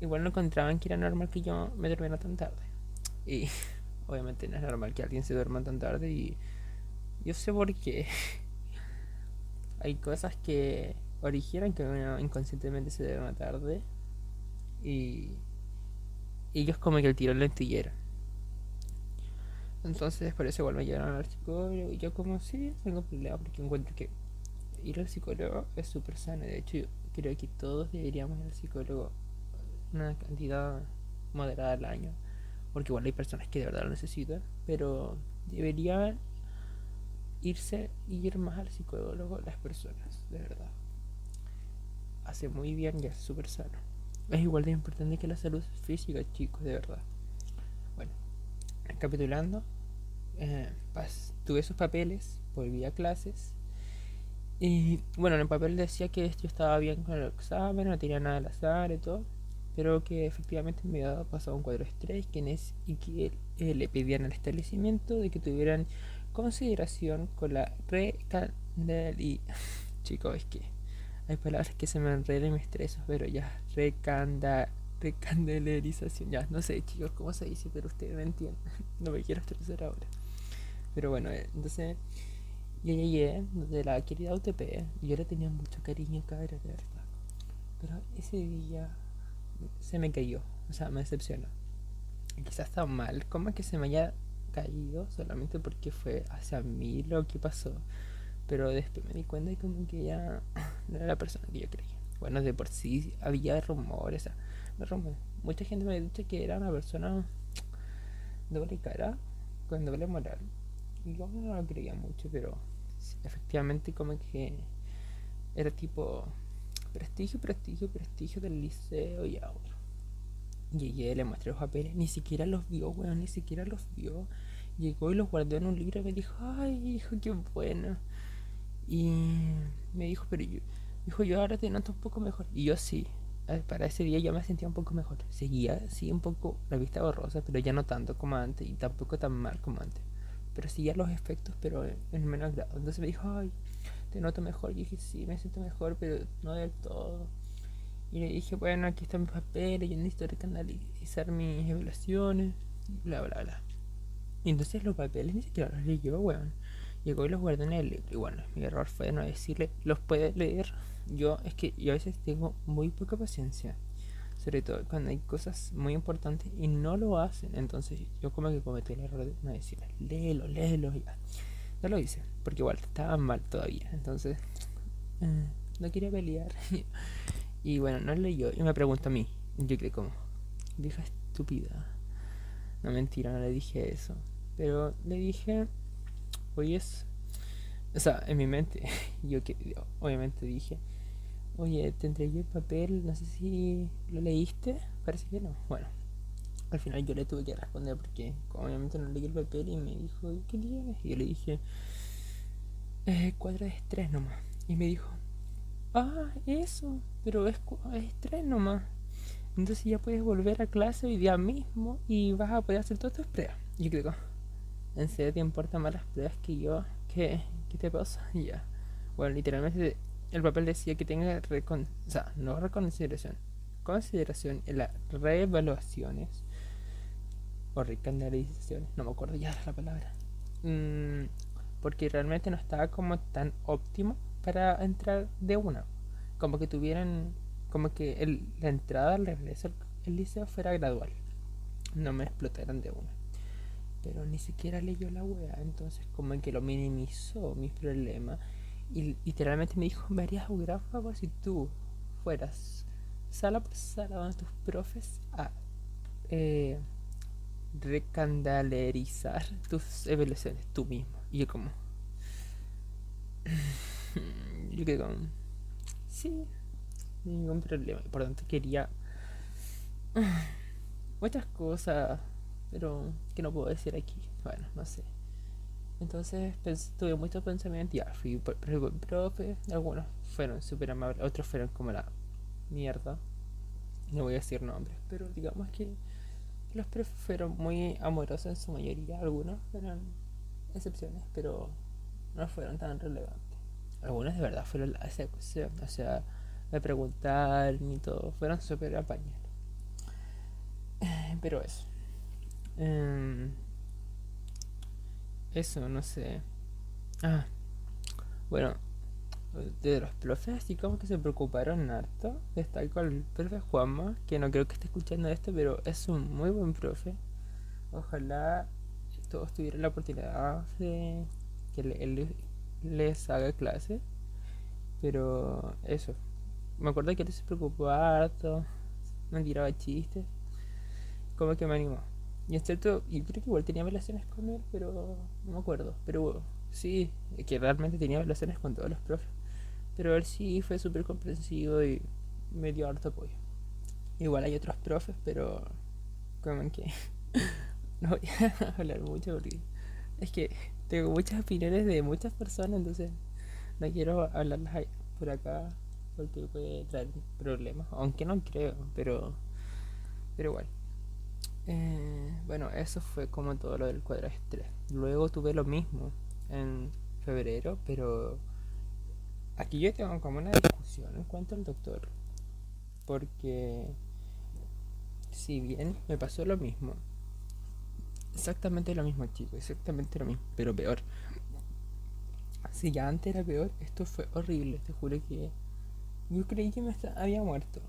igual no encontraban que era normal que yo me durmiera tan tarde. Y [LAUGHS] obviamente no es normal que alguien se duerma tan tarde y yo sé por qué. [LAUGHS] Hay cosas que originan que uno inconscientemente se duerma tarde y ellos como que el tiro lo. Entonces por eso igual me llevaron al psicólogo y yo como sí, tengo problema porque encuentro que ir al psicólogo es súper sano. De hecho, creo que todos deberíamos ir al psicólogo una cantidad moderada al año. Porque igual hay personas que de verdad lo necesitan. Pero deberían irse ir más al psicólogo las personas, de verdad. Hace muy bien y es súper sano. Es igual de importante que la salud física, chicos, de verdad. Bueno, recapitulando, eh, tuve esos papeles, volví a clases y bueno, en el papel decía que yo estaba bien con el examen, no tenía nada al azar y todo, pero que efectivamente me había pasado un cuadro de estrés y que le pedían al establecimiento de que tuvieran consideración con la recandel [LAUGHS] y chicos es que hay palabras que se me enredan y me estreso, pero ya, recanda, recandelerización, ya, no sé chicos cómo se dice, pero ustedes me entienden, [LAUGHS] no me quiero estresar ahora. Pero bueno, eh, entonces yo llegué de la querida UTP y yo le tenía mucho cariño, cabrón, de verdad. Pero ese día se me cayó, o sea, me decepcionó. quizás está mal, como que se me haya caído solamente porque fue hacia mí lo que pasó. Pero después me di cuenta y como que ya no era la persona que yo creía. Bueno, de por sí había rumores, o sea, no rumores. Mucha gente me ha dicho que era una persona doble cara, con doble moral. Y yo no lo creía mucho, pero efectivamente como que era tipo prestigio, prestigio, prestigio del liceo y ahora. Llegué, le mostré los papeles, ni siquiera los vio, weón, ni siquiera los vio. Llegó y los guardó en un libro y me dijo, ay, hijo, qué bueno. Y me dijo, pero yo, dijo, yo ahora te noto un poco mejor. Y yo sí, para ese día ya me sentía un poco mejor. Seguía, sí, un poco la vista borrosa, pero ya no tanto como antes y tampoco tan mal como antes. Pero seguía los efectos, pero en menos grado. Entonces me dijo, ay, te noto mejor. Y dije, sí, me siento mejor, pero no del todo. Y le dije, bueno, aquí están mis papeles, yo necesito recanalizar mis evaluaciones, bla, bla, bla. Y entonces los papeles ni siquiera los leyó, weón. Llegó y los guardó en el libro. Y bueno, mi error fue no decirle, los puede leer. Yo, es que yo a veces tengo muy poca paciencia. Sobre todo cuando hay cosas muy importantes y no lo hacen. Entonces yo como que cometí el error de no decirle, léelo, léelo, ya. No lo hice, porque igual estaba mal todavía. Entonces, eh, no quería pelear. [LAUGHS] Y bueno, no leyó y me pregunta a mí. Yo creo como, vieja estúpida. No mentira, no le dije eso. Pero le dije, oye, es... O sea, en mi mente, [LAUGHS] yo que obviamente dije, oye, te entregué el papel, no sé si lo leíste, parece que no. Bueno, al final yo le tuve que responder porque obviamente no leí el papel y me dijo, ¿qué tienes? Y yo le dije, eh, cuadro de estrés nomás. Y me dijo, ah, eso, pero es, es tres nomás. Entonces ya puedes volver a clase hoy día mismo y vas a poder hacer todas tus pruebas. Yo creo, ¿en serio te importan más las pruebas que yo? ¿Qué, qué te pasa? Ya. Bueno, literalmente el papel decía que tenga, recon o sea, no reconsideración, consideración en las reevaluaciones o recandalizaciones, no me acuerdo ya la palabra. Mm, porque realmente no estaba como tan óptimo para entrar de una. Como que tuvieran, como que el, la entrada al regreso el liceo fuera gradual. No me explotaran de una. Pero ni siquiera leyó la wea, entonces como que lo minimizó mis problemas. Y literalmente me dijo, me harías un favor si tú fueras sala por sala donde tus profes a eh, recandalerizar tus evaluaciones tú mismo. Y yo como... [LAUGHS] yo quedé con. Sí, ningún problema. Por tanto, quería. [SIGHS] Muchas cosas, pero que no puedo decir aquí. Bueno, no sé. Entonces tuve muchos pensamientos. Ya, fui por, el profe. Algunos fueron súper amables, otros fueron como la mierda. No voy a decir nombres, pero digamos que los profes fueron muy amorosos en su mayoría. Algunos eran excepciones, pero no fueron tan relevantes algunos de verdad fueron la ejecución, o sea, me preguntaron y todo, fueron súper apañados. Pero eso. Em, eso, no sé. Ah, bueno, de los profes así como que se preocuparon harto. Está con el profe Juanma, que no creo que esté escuchando esto, pero es un muy buen profe. Ojalá todos tuvieran la oportunidad de que él les haga clase. Pero eso. Me acuerdo que él se preocupó harto. Me tiraba chistes. Como que me animó. Y es cierto, yo creo que igual tenía relaciones con él, pero no me acuerdo. Pero sí, que realmente tenía relaciones con todos los profes. Pero él sí fue súper comprensivo y me dio harto apoyo. Igual hay otros profes, pero como que [LAUGHS] no voy a [LAUGHS] hablar mucho porque es que tengo muchas opiniones de muchas personas, entonces no quiero hablarlas por acá porque puede traer problemas, aunque no creo, pero, pero igual. Eh, bueno, eso fue como todo lo del cuadrante Luego tuve lo mismo en febrero, pero aquí yo tengo como una discusión en cuanto al doctor. Porque si bien me pasó lo mismo, exactamente lo mismo, chicos, exactamente lo mismo, pero peor. Si ya antes era peor, esto fue horrible, te juro que yo creí que me había muerto.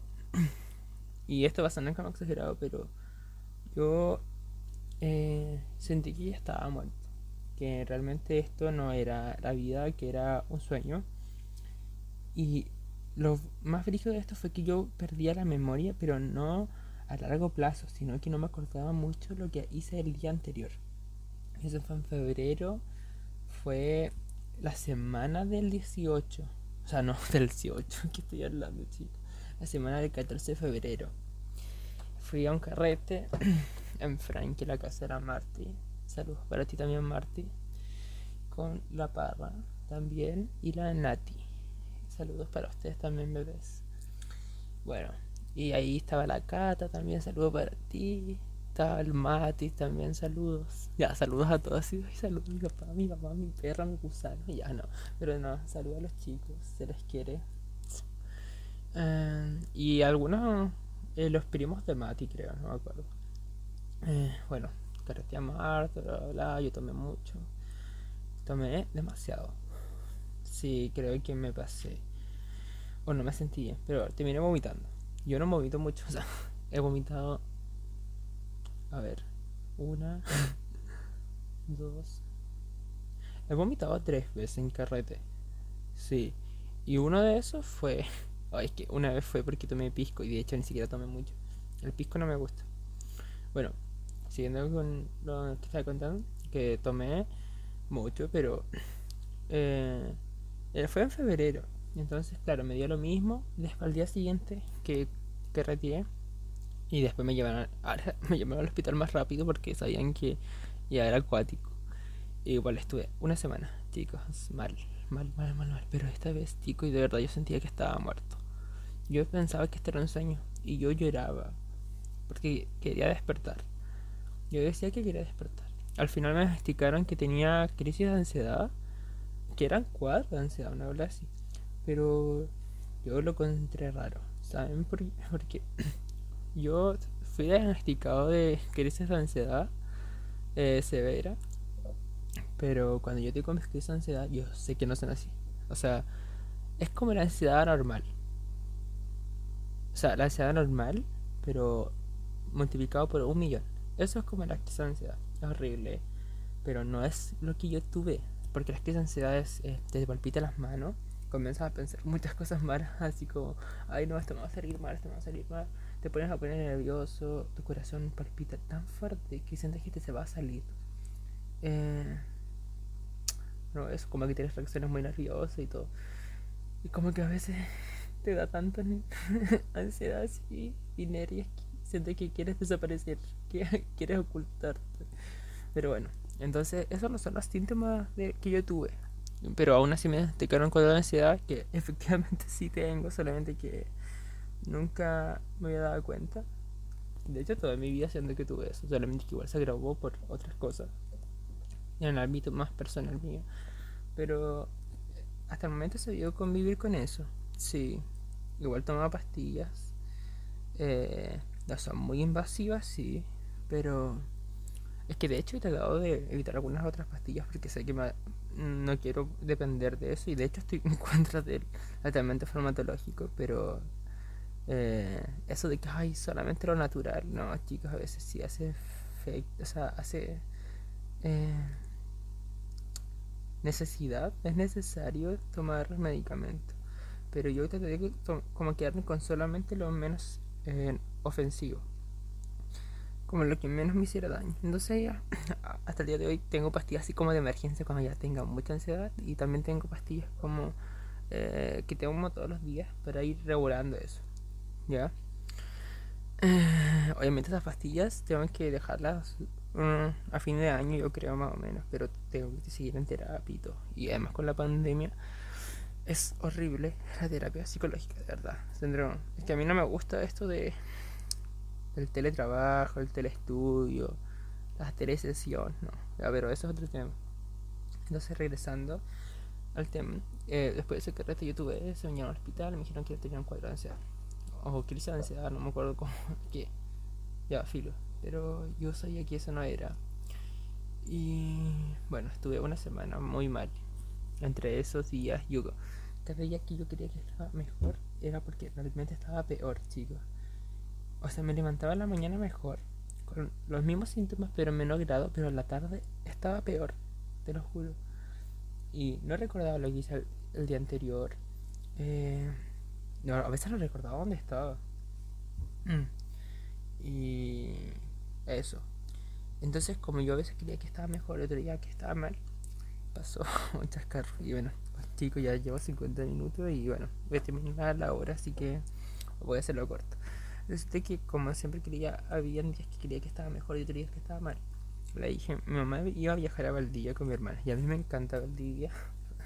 y esto va a sonar como exagerado, pero yo eh, sentí que ya estaba muerto. Que realmente esto no era la vida, que era un sueño. Y lo más brígido de esto fue que yo perdía la memoria, pero no a largo plazo, sino que no me acordaba mucho lo que hice el día anterior. Eso fue en febrero, fue la semana del 18, o sea, no [LAUGHS] del 18, [LAUGHS] que estoy hablando, chicos, la semana del 14 de febrero. Fui a un carrete [CLEARS THROAT] en Frank, la casa era Marty. Saludos para ti también, Marty. Con la Parra también y la Nati. Saludos para ustedes también, bebés. Bueno, y ahí estaba la Cata también, saludos para ti. Estaba el Mati también, saludos. Ya, saludos a todos. Y saludos a mi papá, mi papá, mi perra, mi gusano. Ya no, pero no, saludos a los chicos, se les quiere. Eh, y algunos, eh, los primos de Mati, creo, no me acuerdo. Eh, bueno, carreteamos harto, bla, bla, bla, yo tomé mucho. Tomé demasiado. Sí, creo que me pasé. O no me sentí bien, pero terminé vomitando. Yo no vomito mucho, [LAUGHS] o sea, he vomitado. A ver, una, [LAUGHS] dos. He vomitado tres veces en carrete. Sí. Y uno de esos fue. [LAUGHS] Ay, es que una vez fue porque tomé pisco y de hecho ni siquiera tomé mucho. El pisco no me gusta. Bueno, siguiendo con lo que estaba contando, que tomé mucho, pero [CLEARS THROAT] eh, fue en febrero. Entonces, claro, me dio lo mismo. Después al día siguiente que que retiré. Y después me llevaron, [LAUGHS] me llevaron al hospital más rápido porque sabían que ya era acuático. igual estuve una semana, chicos, mal, mal, mal, mal, mal. Pero esta vez, chicos, y de verdad yo sentía que estaba muerto. Yo pensaba que este era un sueño y yo lloraba porque quería despertar. Yo decía que quería despertar. Al final me explicaron que tenía crisis de ansiedad, que eran cuatro de ansiedad, una verdad así. Pero yo lo encontré raro. ¿Saben por qué? [LAUGHS] Porque yo fui diagnosticado de crisis de ansiedad eh, severa. Pero cuando yo tengo crisis de ansiedad, yo sé que no son así. O sea, es como la ansiedad normal. O sea, la ansiedad normal, pero multiplicado por un millón. Eso es como la crisis ansiedad. Es horrible. Pero no es lo que yo tuve. Porque la crisis de ansiedad es, eh, te palpita las manos comienzas a pensar muchas cosas malas, [LAUGHS] así como, ay no, esto me va a salir mal, esto me va a salir mal, te pones a poner nervioso, tu corazón palpita tan fuerte que sientes que te se va a salir. Eh, no, es como que tienes reacciones muy nerviosas y todo. Y como que a veces te da tanta [LAUGHS] ansiedad y, y nervios sientes que quieres desaparecer, que [LAUGHS] quieres ocultarte. Pero bueno, entonces esos no son los síntomas de, que yo tuve pero aún así me diagnosticaron con la ansiedad, que [LAUGHS] efectivamente sí tengo, solamente que nunca me había dado cuenta. De hecho, toda mi vida siento que tuve eso, solamente que igual se agravó por otras cosas, en el ámbito más personal mío. Pero hasta el momento se vio convivir con eso, sí. Igual tomaba pastillas, eh, son muy invasivas, sí, pero es que de hecho he tratado de evitar algunas otras pastillas porque sé que me, no quiero depender de eso y de hecho estoy en [LAUGHS] contra del tratamiento farmacológico, pero eh, eso de que hay solamente lo natural, no, chicos, a veces sí hace efecto, o sea, hace eh, necesidad, es necesario tomar medicamentos, pero yo te digo como quedarme con solamente lo menos eh, ofensivo como lo que menos me hiciera daño. Entonces ya, [CLEARS THROAT] hasta el día de hoy tengo pastillas así como de emergencia cuando ya tenga mucha ansiedad y también tengo pastillas como eh, que tomo todos los días para ir regulando eso. ¿Ya? [CLEARS THROAT] Obviamente esas pastillas tengo que dejarlas mm, a fin de año yo creo más o menos, pero tengo que seguir en terapia. Y además con la pandemia es horrible la terapia psicológica, de verdad. Es que a mí no me gusta esto de el teletrabajo, el telestudio, las telesesión, no, pero eso es otro tema. Entonces regresando, al tema. Eh, después de ese carrete yo tuve, se vinieron al hospital, me dijeron que tenía un cuadro de ansiedad. O crisis de ansiedad, no me acuerdo cómo, [LAUGHS] qué. Ya, filo. Pero yo sabía que eso no era. Y bueno, estuve una semana muy mal. Entre esos días, yo que yo quería que estaba mejor era porque realmente estaba peor, chicos. O sea, me levantaba en la mañana mejor, con los mismos síntomas, pero en menor grado, pero en la tarde estaba peor, te lo juro. Y no recordaba lo que hice el, día anterior. Eh, no, a veces no recordaba dónde estaba. Mm. Y eso. Entonces, como yo a veces quería que estaba mejor, otro día que estaba mal, pasó [LAUGHS] un chascarro. Y bueno, chicos, ya llevo 50 minutos y bueno, voy a terminar la hora, así que voy a hacerlo corto. Resulta que, como siempre quería, había días que quería que estaba mejor y otros días que estaba mal. Le dije, mi mamá iba a viajar a Valdivia con mi hermana. Y a mí me encanta Valdivia.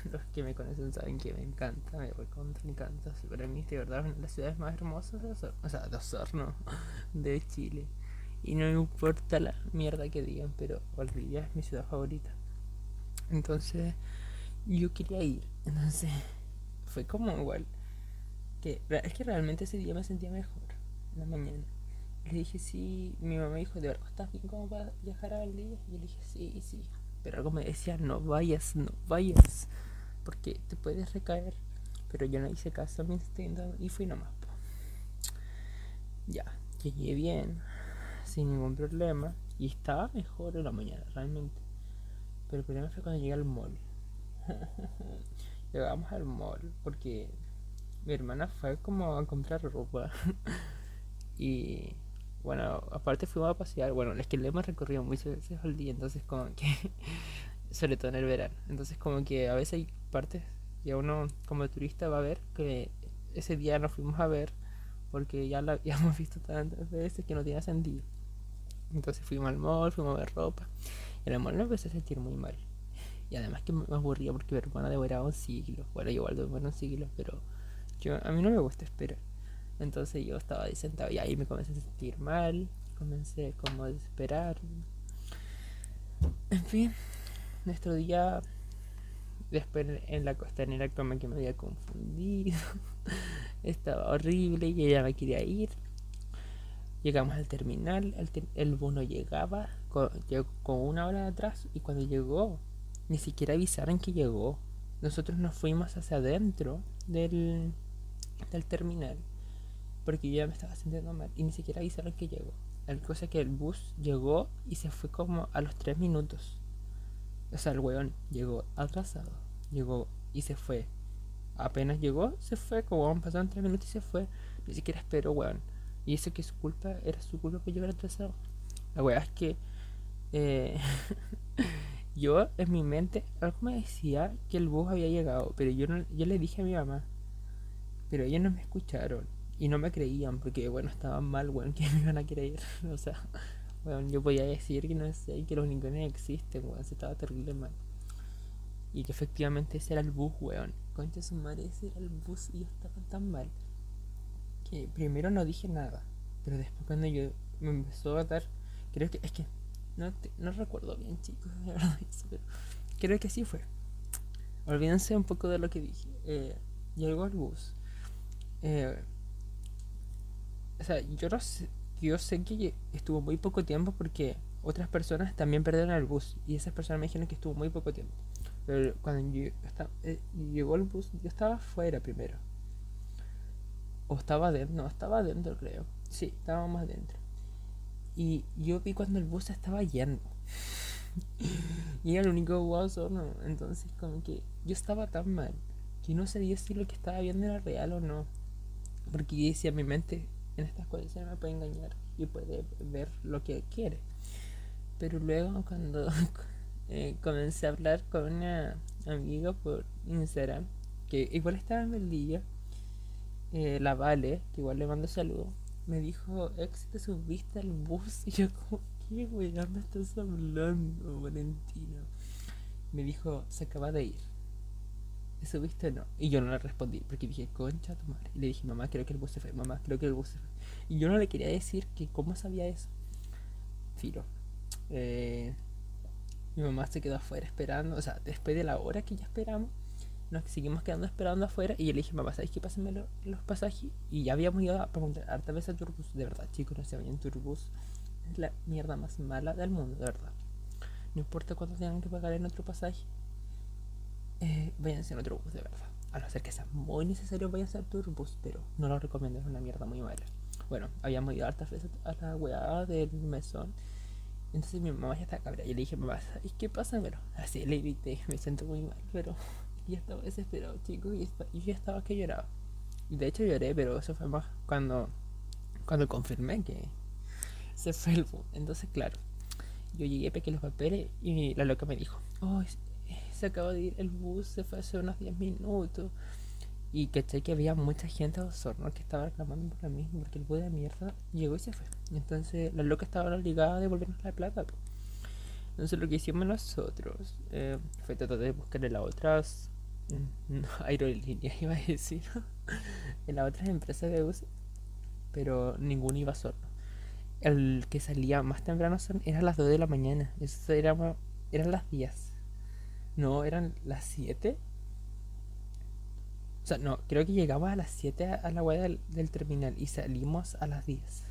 [LAUGHS] Los que me conocen saben que me encanta, me voy me encanta. Para mí, de verdad, es una de las ciudades más hermosas de Osorno. O sea, de Osorno, [LAUGHS] de Chile. Y no me importa la mierda que digan, pero Valdivia es mi ciudad favorita. Entonces, yo quería ir. [LAUGHS] Entonces, fue como igual. Que, es que realmente ese día me sentía mejor. En la mañana. Le dije, sí. Mi mamá dijo, ¿de verdad estás bien como para viajar a Valdivia? Y yo le dije, sí, sí. Pero algo me decía, no vayas, no vayas. Porque te puedes recaer. Pero yo no hice caso a mi instinto y fui nomás. Ya, llegué bien sin ningún problema y estaba mejor en la mañana, realmente. Pero el problema fue cuando llegué al mall. [LAUGHS] Llegamos al mall porque mi hermana fue como a comprar ropa. [LAUGHS] y bueno, aparte fuimos a pasear. Bueno, es que le hemos recorrido muchas veces al día, entonces como que, [LAUGHS] sobre todo en el verano. Entonces como que a veces hay partes que uno como turista va a ver que ese día nos fuimos a ver porque ya la [LAUGHS] habíamos visto tantas veces que no tiene sentido. Entonces fuimos al mall, fuimos a ver ropa. Y en el mall me empecé a sentir muy mal. Y además que me aburría porque mi hermana devoraba un siglo. Bueno, igual demora un siglo, pero yo, a mí no me gusta esperar. Entonces yo estaba ahí sentado y ahí me comencé a sentir mal. Comencé como a desesperar. En fin, nuestro día después en la costanera como que me había confundido. [LAUGHS] Estaba horrible y ella me quería ir. Llegamos al terminal, el, el bono llegaba, con, llegó con una hora atrás y cuando llegó, ni siquiera avisaron que llegó. Nosotros nos fuimos hacia adentro del, del terminal porque yo ya me estaba sintiendo mal y ni siquiera avisaron que llegó. La cosa es que el bus llegó y se fue como a los tres minutos. O sea, el weón llegó atrasado, llegó y se fue. Apenas llegó, se fue, como pasaron tres minutos y se fue. Ni siquiera esperó, weón. Y eso que su culpa era su culpa que era atrasado. La weá es que eh, [LAUGHS] yo en mi mente algo me decía que el bus había llegado, pero yo no, yo le dije a mi mamá, pero ellos no me escucharon y no me creían porque bueno estaban mal, weón, [LAUGHS] que me iban a creer. o sea, weón, yo podía decir que no sé, que los lingones existen, weón, se estaba terrible mal. Y que efectivamente ese era el bus, weón. Concha su madre, ese era el bus y yo estaba tan mal primero no dije nada, pero después cuando yo me empezó a dar, creo que es que no, recuerdo bien, chicos, [LAUGHS] pero creo que sí fue. Olvídense un poco de lo que dije. Eh, llegó el bus. Eh, o sea, yo no sé, yo sé que estuvo muy poco tiempo porque otras personas también perdieron el bus y esas personas me dijeron que estuvo muy poco tiempo. Pero cuando yo estaba, eh, llegó el bus, yo estaba afuera primero. O estaba dentro, no, estaba dentro creo. Sí, estaba más dentro. Y yo vi cuando el bus estaba yendo. y era el único bus no. Entonces como que yo estaba tan mal que no sabía si lo que estaba viendo era real o no. Porque yo decía, mi mente en estas condiciones me puede engañar y puede ver lo que quiere. Pero luego cuando [LAUGHS] eh, comencé a hablar con una amiga por Instagram, que igual estaba en el día eh, la Vale, que igual le mando saludos, me dijo, ex, te subiste al bus. [LAUGHS] Y yo como, ¿qué weón me estás hablando, Valentina? Me dijo, se acaba de ir. ¿Te subiste o no? Y yo no le respondí, porque dije, concha tu madre. Y le dije, mamá, creo que el bus se fue, mamá, creo que el bus se fue. Y yo no le quería decir que cómo sabía eso. Filo. Eh, mi mamá se quedó afuera esperando, o sea, después de la hora que ya esperamos, nos seguimos quedando esperando afuera y yo le dije, mamá, ¿sabes qué? Pásenme los pasajes. Y ya habíamos ido a preguntar harta vez a Turbus. De verdad, chicos, no se vayan Turbus. Es la mierda más mala del mundo, de verdad. No importa cuánto tengan que pagar en otro pasaje. Eh, váyanse en otro bus, de verdad. A no ser que sea muy necesario, váyanse a Turbus. Pero no lo recomiendo, es una mierda muy mala. Bueno, habíamos ido hartas veces a la weá del mesón. Entonces mi mamá ya está cabra. Y le dije, mamá, ¿sabes qué pasa? Pero así le grité, me siento muy mal, pero y estaba desesperado, chicos, y, y ya estaba que lloraba. Y de hecho lloré, pero eso fue más cuando, cuando confirmé que se fue el bus. Entonces, claro, yo llegué, pequé los papeles y la loca me dijo, oh, se acaba de ir el bus, se fue hace unos 10 minutos. Y caché que había mucha gente a Osorno que estaba reclamando por lo mismo, porque el bus de mierda llegó y se fue. Entonces la loca estaba obligada a devolvernos la plata. Entonces lo que hicimos nosotros eh, fue tratar de buscarle las otras [LAUGHS] aerolíneas, [LAUGHS] iba a decir, en las otras empresas de bus, pero ninguno iba solo. El que salía más temprano era las 2 de la mañana, eso era, eran las 10. No, eran las 7. O sea, no, creo que llegamos a las 7 a la web del, terminal y salimos a las 10.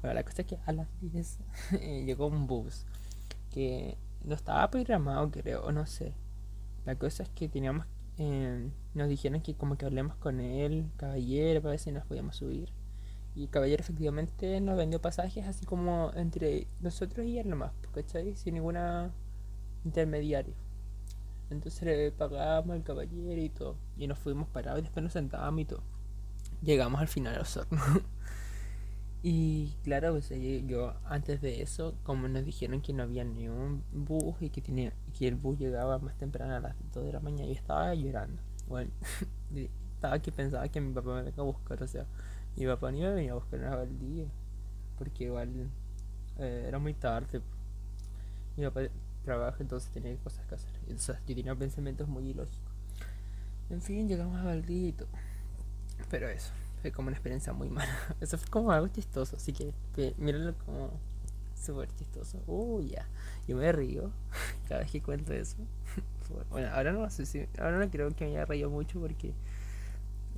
Bueno, la cosa es que a las 10 [LAUGHS] eh, llegó un bus que no estaba programado, creo, no sé. La cosa es que teníamos, eh, nos dijeron que como que hablemos con él, caballero, para ver si nos podíamos subir. Y caballero efectivamente nos vendió pasajes así como entre nosotros y él nomás, ¿cachai? Sin ninguna intermediario. Entonces le pagamos al caballero y todo. Y nos fuimos parados y después nos sentábamos y todo. Llegamos al final al Osorno. [LAUGHS] Y claro, pues yo antes de eso, como nos dijeron que no había ni un bus y que, tenía, que el bus llegaba más temprano a las 2 de la mañana, yo estaba llorando. Bueno, [LAUGHS] estaba que pensaba que mi papá me venga a buscar, o sea, mi papá ni me venía a buscar una día, porque igual eh, era muy tarde. Mi papá trabaja, entonces tenía cosas que hacer. Entonces yo tenía pensamientos muy ilógicos. En fin, llegamos a Valdía y todo. Pero eso. Fue como una experiencia muy mala. [LAUGHS] Eso fue como algo chistoso, así que, mírenlo como súper chistoso. Uh, ya. Yo me río [LAUGHS] cada vez que cuento eso. [LAUGHS] bueno, ahora no. Ahora no creo que me haya reído mucho porque,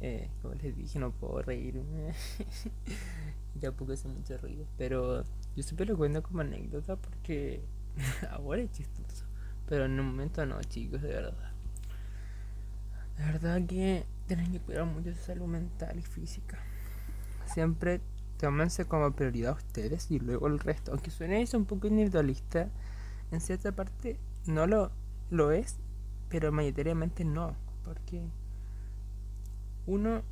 eh, como les dije, no puedo reírme. ya poco hace mucho ruido. Pero yo siempre lo cuento como anécdota porque ahora es chistoso. Pero en un momento no, chicos, de verdad. De verdad que tienen que cuidar mucho su salud mental y física. Siempre tómense como prioridad a ustedes y luego el resto. Aunque suene eso un poco individualista, en cierta parte no lo, lo es, pero mayoritariamente no. Porque uno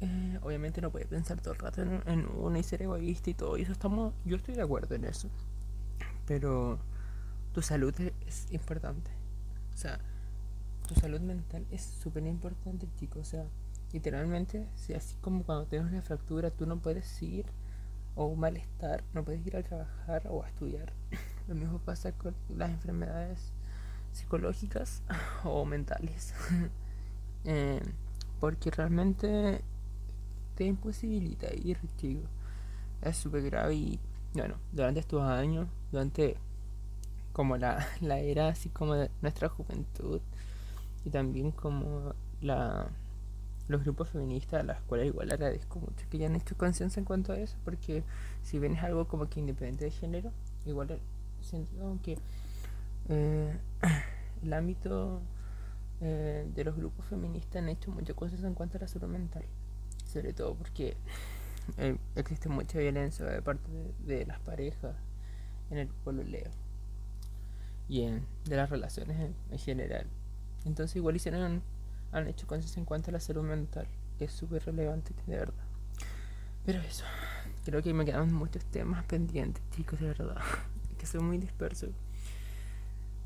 eh, obviamente no puede pensar todo el rato en, en uno y ser egoísta y todo. Y eso estamos, yo estoy de acuerdo en eso. Pero tu salud es importante. O sea, tu salud mental es súper importante, chicos. O sea, literalmente, si así como cuando tienes una fractura, tú no puedes ir o un malestar, no puedes ir a trabajar o a estudiar. [LAUGHS] Lo mismo pasa con las enfermedades psicológicas [LAUGHS] o mentales. [LAUGHS] Eh, porque realmente te imposibilita ir, chicos. Es súper grave y bueno, durante estos años, durante como la, la era así como de nuestra juventud, y también como la los grupos feministas a las cuales igual agradezco mucho que hayan hecho conciencia en cuanto a eso porque si bien es algo como que independiente de género igual siento que eh, el ámbito eh, de los grupos feministas han hecho muchas cosas en cuanto a la salud mental sobre todo porque eh, existe mucha violencia de parte de, las parejas en el pueblo leo y en, de las relaciones en general entonces igual hicieron, han hecho cosas en cuanto a la salud mental, que es súper relevante, de verdad. Pero eso, creo que me quedan muchos temas pendientes, chicos, de verdad. [LAUGHS] que soy muy disperso.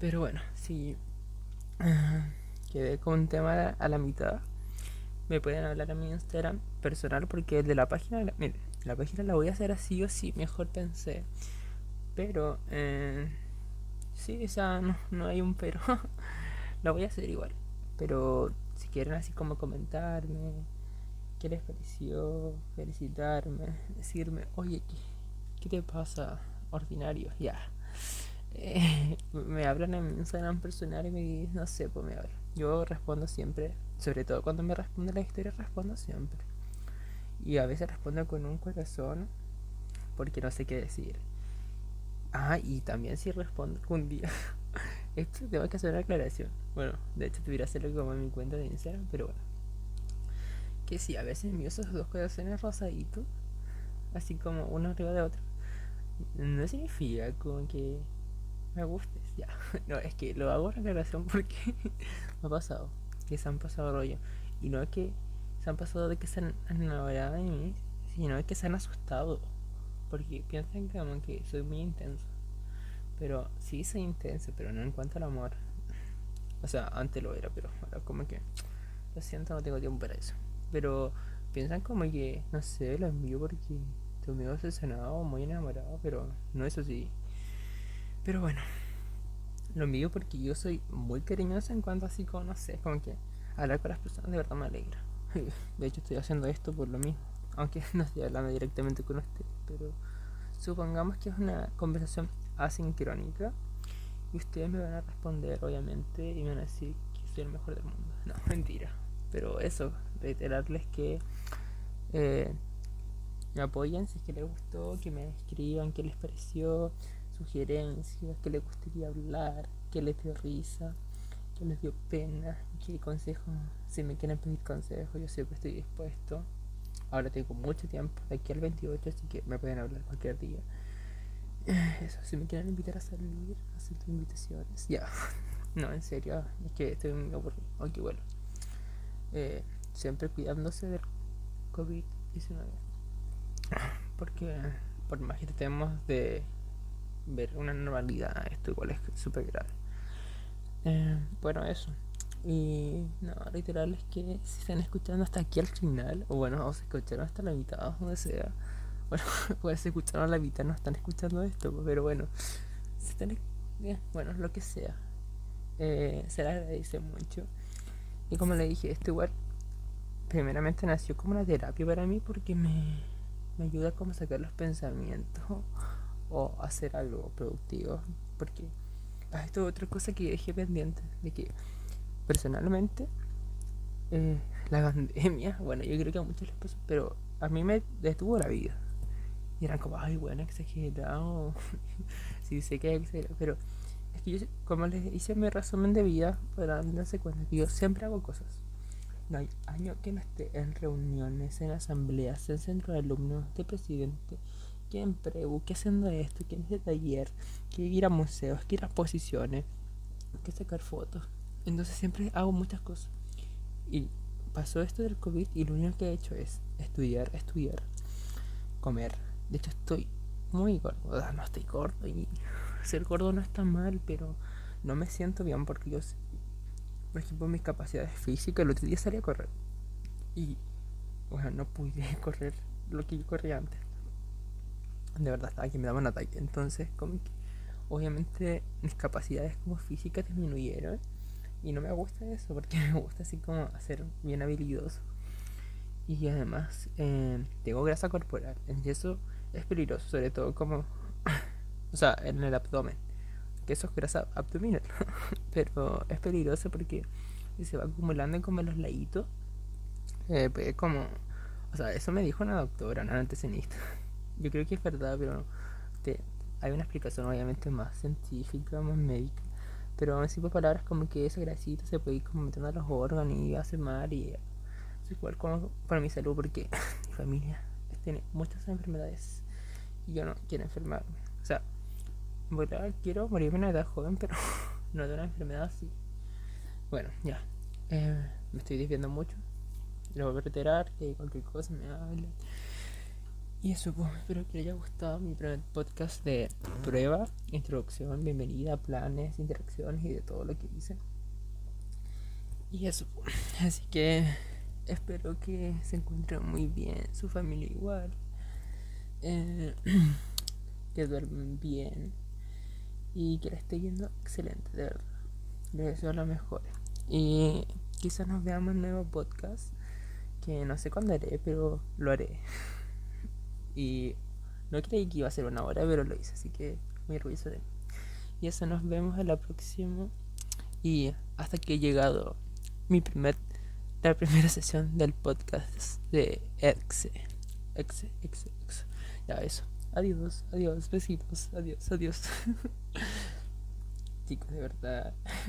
Pero bueno, si quedé con un tema a la, mitad, me pueden hablar a mi Instagram personal porque el de la página, la, la página la voy a hacer así o sí, mejor pensé. Pero, eh, sí, o sea, no, no hay un pero. [LAUGHS] Lo voy a hacer igual. Pero si quieren así como comentarme qué les pareció, felicitarme, [LAUGHS] decirme, oye, ¿qué, te pasa? Ordinario, ya. eh, [LAUGHS] me hablan en Instagram personal y me dicen, no sé, pues me hablan. Yo respondo siempre, sobre todo cuando me responde la historia, respondo siempre. Y a veces respondo con un corazón porque no sé qué decir. Ah, y también si respondo un día. [LAUGHS] Esto tengo que hacer una aclaración. Bueno, de hecho tuviera que hacerlo como en mi cuenta de Instagram, pero bueno. Que sí, a veces me esos dos corazones rosaditos, así como uno arriba de otro. No significa como que me gustes, ya. [LAUGHS] No, es que lo hago una aclaración porque [LAUGHS] me ha pasado. Que se han pasado rollo. Y no es que se han pasado de que se han enamorado de mí, sino que se han asustado. Porque piensan como que soy muy intenso. Pero sí soy intenso, pero no en cuanto al amor. O sea, antes lo era, pero ahora como que lo siento, no tengo tiempo para eso. Pero piensan como que, no sé, lo envío porque tu amigo se sonado muy enamorado, pero no es así. Pero bueno, lo envío porque yo soy muy cariñosa en cuanto así como, no sé, como que hablar con las personas de verdad me alegra. [LAUGHS] De hecho estoy haciendo esto por lo mismo, aunque [LAUGHS] no estoy hablando directamente con usted, pero supongamos que es una conversación asincrónica y ustedes me van a responder obviamente y me van a decir que soy el mejor del mundo. No, mentira. Pero eso, reiterarles que eh, me apoyen si es que les gustó, que me escriban qué les pareció, sugerencias, qué les gustaría hablar, qué les dio risa, qué les dio pena, qué consejo, si me quieren pedir consejos, yo siempre estoy dispuesto. Ahora tengo mucho tiempo, de aquí al 28, así que me pueden hablar cualquier día. [LAUGHS] Eso, si me quieren invitar a salir, acepto invitaciones. Ya, [LAUGHS] no, en serio, es que estoy muy aburrido. Aunque bueno, eh, siempre cuidándose del COVID-19. Porque por más que tratemos de ver una normalidad, esto igual es súper grave. Eh, bueno, eso. Y no, reiterarles que si están escuchando hasta aquí al final, o bueno, o se escucharon hasta la mitad, donde sea, bueno, [LAUGHS] pues escucharon la mitad, no están escuchando esto, pero bueno, si están, bueno, lo que sea, eh, se les agradece mucho. Y como le dije, esto igual, primeramente nació como una terapia para mí porque me, me ayuda como a sacar los pensamientos [LAUGHS] o hacer algo productivo. Porque ah, esto es otra cosa que dejé pendiente, de que personalmente eh, la [LAUGHS] pandemia, bueno, yo creo que a muchos les pasó, pero a mí me detuvo la vida. Y eran como, ay, bueno, exagerado. [LAUGHS] sí, sé que es exagerado, pero es que yo, como les hice mi resumen de vida, podrán darse cuenta que yo siempre hago cosas. No hay año que no esté en reuniones, en asambleas, en centro de alumnos, de presidente, que en preu, que haciendo esto, que en este taller, que ir a museos, que ir a exposiciones, que sacar fotos. Entonces siempre hago muchas cosas. Y pasó esto del COVID y lo único que he hecho es estudiar, estudiar, comer. De hecho estoy muy gordo. No estoy gordo y [LAUGHS] ser gordo no está mal, pero no me siento bien porque yo, por ejemplo, mis capacidades físicas, el otro día salí a correr. Y bueno, no pude [LAUGHS] correr lo que yo corría antes. De verdad estaba que me daba un ataque. Entonces, como que, obviamente mis capacidades como físicas disminuyeron y no me gusta eso porque [LAUGHS] me gusta así como hacer bien habilidoso. Y además eh, tengo grasa corporal. Y eso es peligroso, sobre todo como... [LAUGHS] o sea, en el abdomen. Que eso es grasa abdominal. [LAUGHS] Pero es peligroso porque si se va acumulando como en los laditos. Eh, pues como... O sea, eso me dijo una doctora, una antecenista. [LAUGHS] Yo creo que es verdad, pero te, hay una explicación obviamente más científica, más médica pero en por palabras como que esa grasita se puede ir como metiendo a los órganos y hace mal y es igual como para mi salud porque mi familia tiene muchas enfermedades y yo no quiero enfermarme. O sea, quiero morirme en una edad joven, pero [LAUGHS] no de una enfermedad así. Bueno, ya. Eh, me estoy desviando mucho. Lo voy a reiterar, que cualquier cosa me hable. Y eso, pues, espero que les haya gustado mi primer podcast de prueba, introducción, bienvenida, planes, interacciones y de todo lo que hice. Y eso, pues, así que espero que se encuentren muy bien, su familia igual, eh, [CLEARS THROAT] que duermen bien y que les esté yendo excelente, de verdad. Les deseo lo mejor. Y quizás nos veamos en un nuevo podcast, que no sé cuándo haré, pero lo haré. [LAUGHS] Y no creí que iba a ser una hora, pero lo hice, así que muy orgulloso de mí. Y eso nos vemos a la próxima. Y hasta que he llegado mi primer, la primera [LAUGHS] sesión del podcast de Exe. Exe, Exe, Exe. Ya eso. Adiós, adiós, besitos, adiós, adiós. [LAUGHS] Chicos, de verdad. [LAUGHS]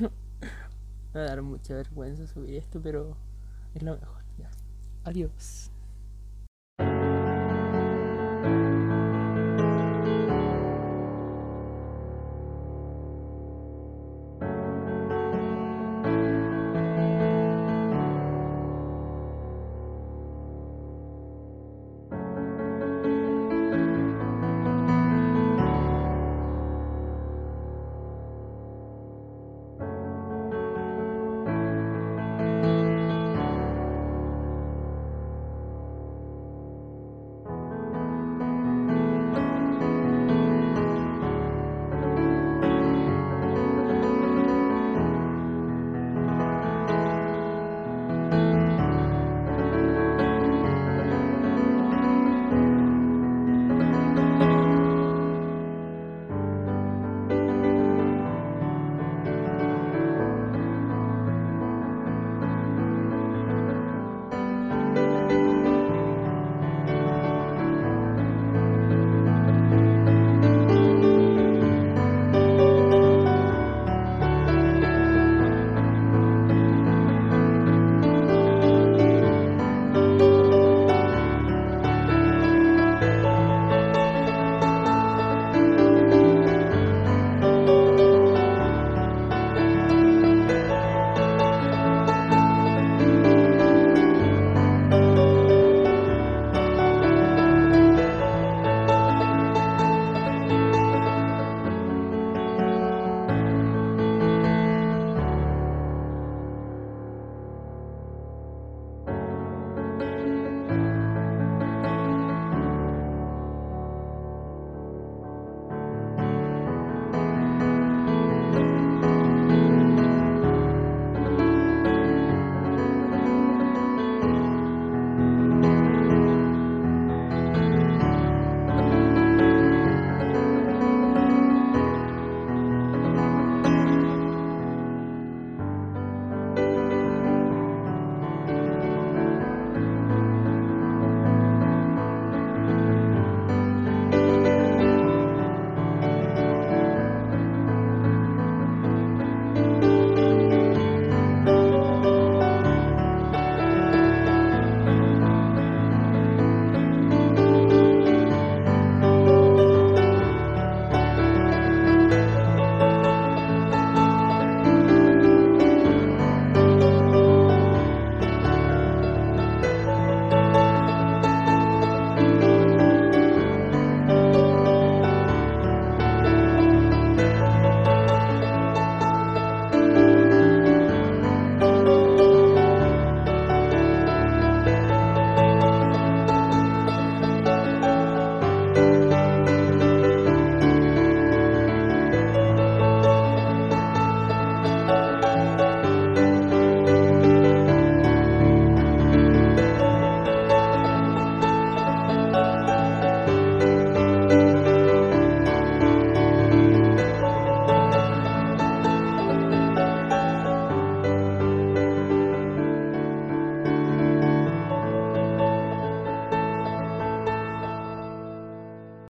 Me va a dar mucha vergüenza subir esto, pero es lo mejor. Ya. Adiós.